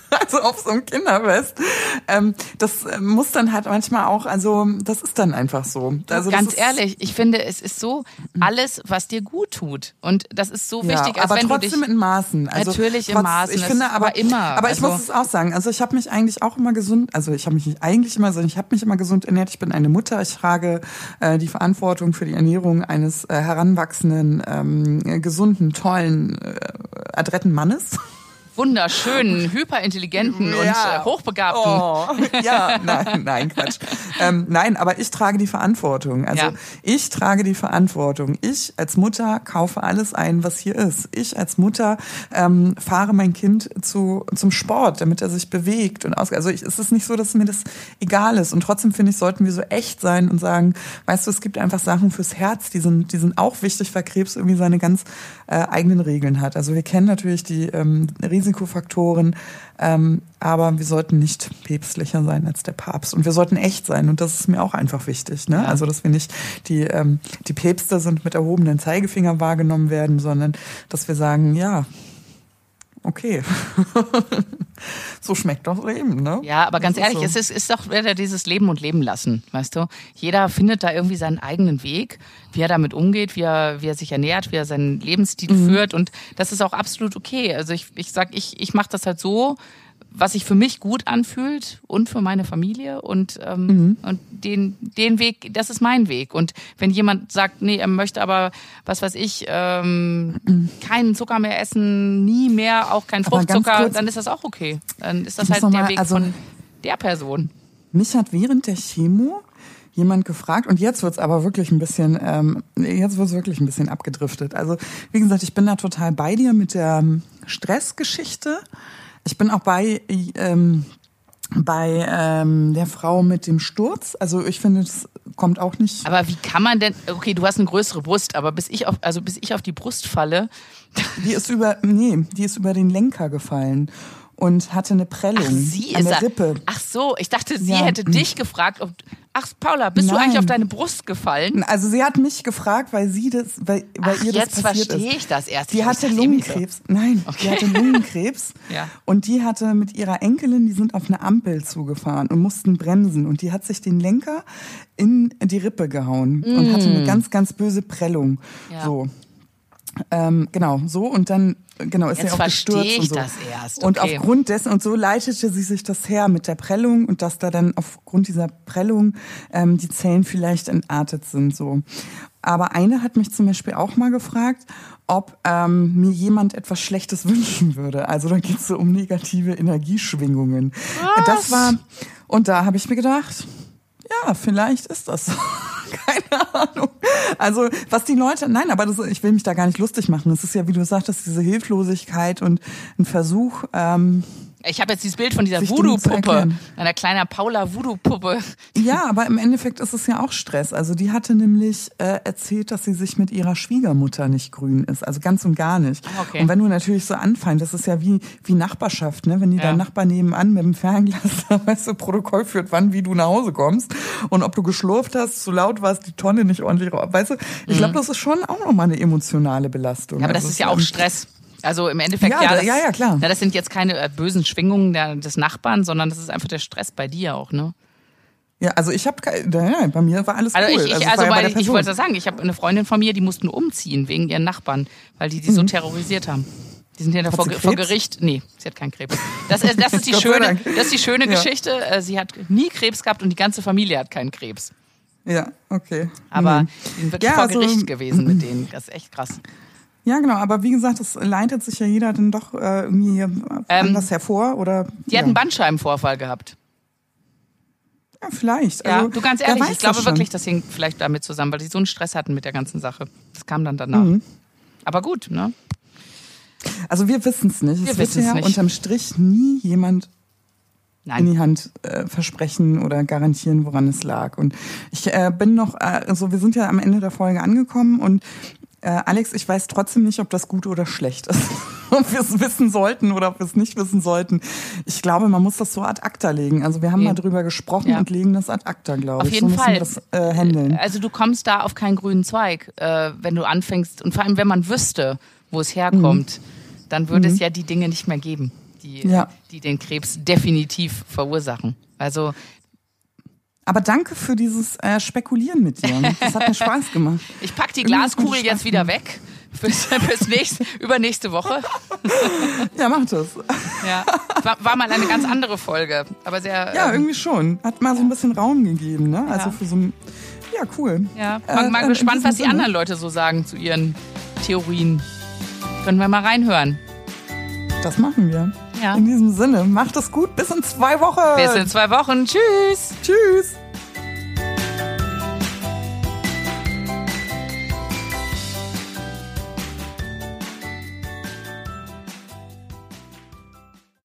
[LAUGHS] also auf so einem Kinderfest. Ähm, das äh, muss dann halt manchmal auch, also das ist dann einfach so. Also Ganz ehrlich, ich finde, es ist so alles, was dir gut tut. Und das ist so wichtig, ja, aber als wenn trotzdem du dich, in Maßen. Also natürlich trotz, in Maßen. Ich finde aber immer. Aber ich also, muss es auch sagen. Also ich habe mich eigentlich auch immer gesund, also ich habe mich nicht eigentlich immer, sondern ich habe mich immer gesund ernährt. Ich bin eine Mutter. Ich trage äh, die Verantwortung für die Ernährung eines äh, heranwachsenden, ähm, gesunden, tollen, äh, adretten Mannes wunderschönen, hyperintelligenten ja. und äh, hochbegabten. Oh. Ja, [LAUGHS] nein, nein, Quatsch. ähm, nein, aber ich trage die Verantwortung. Also ja. ich trage die Verantwortung. Ich als Mutter kaufe alles ein, was hier ist. Ich als Mutter ähm, fahre mein Kind zu, zum Sport, damit er sich bewegt und aus. Also ich, es ist nicht so, dass mir das egal ist. Und trotzdem finde ich, sollten wir so echt sein und sagen, weißt du, es gibt einfach Sachen fürs Herz, die sind, die sind auch wichtig, weil Krebs irgendwie seine ganz äh, eigenen Regeln hat. Also wir kennen natürlich die ähm, Risikofaktoren, ähm, aber wir sollten nicht päpstlicher sein als der Papst und wir sollten echt sein und das ist mir auch einfach wichtig. Ne? Ja. Also dass wir nicht die ähm, die Päpste sind mit erhobenen Zeigefinger wahrgenommen werden, sondern dass wir sagen, ja, okay. [LAUGHS] so schmeckt doch Leben, ne? Ja, aber ganz ehrlich, so. es ist, ist doch wieder dieses Leben und Leben lassen, weißt du? Jeder findet da irgendwie seinen eigenen Weg, wie er damit umgeht, wie er, wie er sich ernährt, wie er seinen Lebensstil mhm. führt und das ist auch absolut okay. Also ich, ich sag, ich, ich mache das halt so, was sich für mich gut anfühlt und für meine Familie und, ähm, mhm. und den, den Weg, das ist mein Weg. Und wenn jemand sagt, nee, er möchte aber, was weiß ich, ähm, mhm. keinen Zucker mehr essen, nie mehr, auch kein Fruchtzucker, dann ist das auch okay. Dann ist das halt der mal, Weg also, von der Person. Mich hat während der Chemo jemand gefragt und jetzt wird's aber wirklich ein bisschen, ähm, jetzt wird's wirklich ein bisschen abgedriftet. Also wie gesagt, ich bin da total bei dir mit der Stressgeschichte. Ich bin auch bei ähm, bei ähm, der Frau mit dem Sturz. Also ich finde, es kommt auch nicht. Aber wie kann man denn? Okay, du hast eine größere Brust, aber bis ich auf, also bis ich auf die Brust falle. Die ist über, nee, die ist über den Lenker gefallen und hatte eine Prellung ach, sie an der Rippe. Ach so, ich dachte, sie ja. hätte dich gefragt, ob Ach, Paula, bist Nein. du eigentlich auf deine Brust gefallen? Also sie hat mich gefragt, weil sie das, weil, weil Ach, ihr das jetzt passiert verstehe ich das erst. Die hatte Lungenkrebs. Nein, okay. die hatte Lungenkrebs. [LAUGHS] ja. Und die hatte mit ihrer Enkelin, die sind auf eine Ampel zugefahren und mussten bremsen. Und die hat sich den Lenker in die Rippe gehauen mm. und hatte eine ganz, ganz böse Prellung. Ja. So. Ähm, genau, so und dann genau ist Jetzt sie auch verstehe gestürzt ich und so. das erst, Und okay. aufgrund dessen und so leitete sie sich das her mit der Prellung und dass da dann aufgrund dieser Prellung ähm, die Zellen vielleicht entartet sind so. Aber eine hat mich zum Beispiel auch mal gefragt, ob ähm, mir jemand etwas Schlechtes [LAUGHS] wünschen würde. Also da geht es so um negative Energieschwingungen. Was? Das war und da habe ich mir gedacht, ja, vielleicht ist das so. [LAUGHS] Keine Ahnung. Also, was die Leute, nein, aber das, ich will mich da gar nicht lustig machen. Es ist ja, wie du sagtest, diese Hilflosigkeit und ein Versuch, ähm, Ich habe jetzt dieses Bild von dieser Voodoo-Puppe, einer kleiner Paula Voodoo-Puppe. Ja, aber im Endeffekt ist es ja auch Stress. Also die hatte nämlich äh, erzählt, dass sie sich mit ihrer Schwiegermutter nicht grün ist. Also ganz und gar nicht. Ah, okay. Und wenn du natürlich so anfängst, das ist ja wie, wie Nachbarschaft, ne? Wenn die Ja. dein Nachbar nebenan mit dem Fernglas, [LAUGHS] weißt du, Protokoll führt, wann, wie du nach Hause kommst. Und ob du geschlurft hast, zu laut warst, die Tonne nicht ordentlich raus. Weißt du, ich glaube, das ist schon auch nochmal eine emotionale Belastung. Mhm. Ja, aber das Also ist ja auch Stress. Also im Endeffekt, Ja, ja, da- das, ja, ja, klar. Na, das sind jetzt keine äh, bösen Schwingungen der, des Nachbarn, sondern das ist einfach der Stress bei dir auch, ne? Ja, also ich habe, ja, bei mir war alles Also cool. ich, ich also ja weil, der ich wollte sagen, ich habe eine Freundin von mir, die mussten umziehen wegen ihren Nachbarn, weil die die Mhm. so terrorisiert haben. Die sind Hat vor, vor? Gericht. Nee, sie hat keinen Krebs. Das ist, das ist die [LAUGHS] schöne, das ist die schöne Ja. Geschichte. Äh, Sie hat nie Krebs gehabt und die ganze Familie hat keinen Krebs. Ja, okay. Aber Mhm. die sind wirklich Ja, vor also- Gericht gewesen mit denen. Das ist echt krass. Ja, genau, aber wie gesagt, es leitet sich ja jeder dann doch äh, irgendwie hier anders hervor oder Ähm, Die ja. hat einen Bandscheibenvorfall gehabt. ja, vielleicht. Ja, also, du ganz ehrlich, ich glaube wirklich, das hing vielleicht damit zusammen, weil die so einen Stress hatten mit der ganzen Sache. Das kam dann danach. Mhm. Aber gut, ne? Also wir wissen es nicht. Wir es wird ja nicht. unterm Strich nie jemand in Nein. die Hand äh, versprechen oder garantieren, woran es lag. Und ich äh, bin noch, äh, also wir sind ja am Ende der Folge angekommen und äh, Alex, ich weiß trotzdem nicht, ob das gut oder schlecht ist. [LAUGHS] ob wir es wissen sollten oder ob wir es nicht wissen sollten. Ich glaube, man muss das so ad acta legen. Also wir haben Ja. mal drüber gesprochen Ja. und legen das ad acta, glaube Auf ich. jeden so Fall. das äh, handeln. Also du kommst da auf keinen grünen Zweig, äh, wenn du anfängst. Und vor allem, wenn man wüsste, wo es herkommt, dann würde es ja die Dinge nicht mehr geben, die, Mhm. Ja. die den Krebs definitiv verursachen. Also Aber danke für dieses äh, Spekulieren mit dir. Das hat mir Spaß gemacht. [LAUGHS] ich pack die Glaskugel jetzt wieder weg. Bis, bis [LAUGHS] nächst, übernächste Woche. Ja, mach das. Ja. War, war mal eine ganz andere Folge. Aber sehr. Ja, ähm, irgendwie schon. Hat mal so ein bisschen Raum gegeben, ne? Also Ja. für so ein. Ja, cool. Ja, Äh, mal, mal in gespannt, was die Sinne. anderen Leute so sagen zu ihren Theorien. Können wir mal reinhören. Das machen wir. Ja. In diesem Sinne, macht es gut. Bis in zwei Wochen. Bis in zwei Wochen. Tschüss. Tschüss.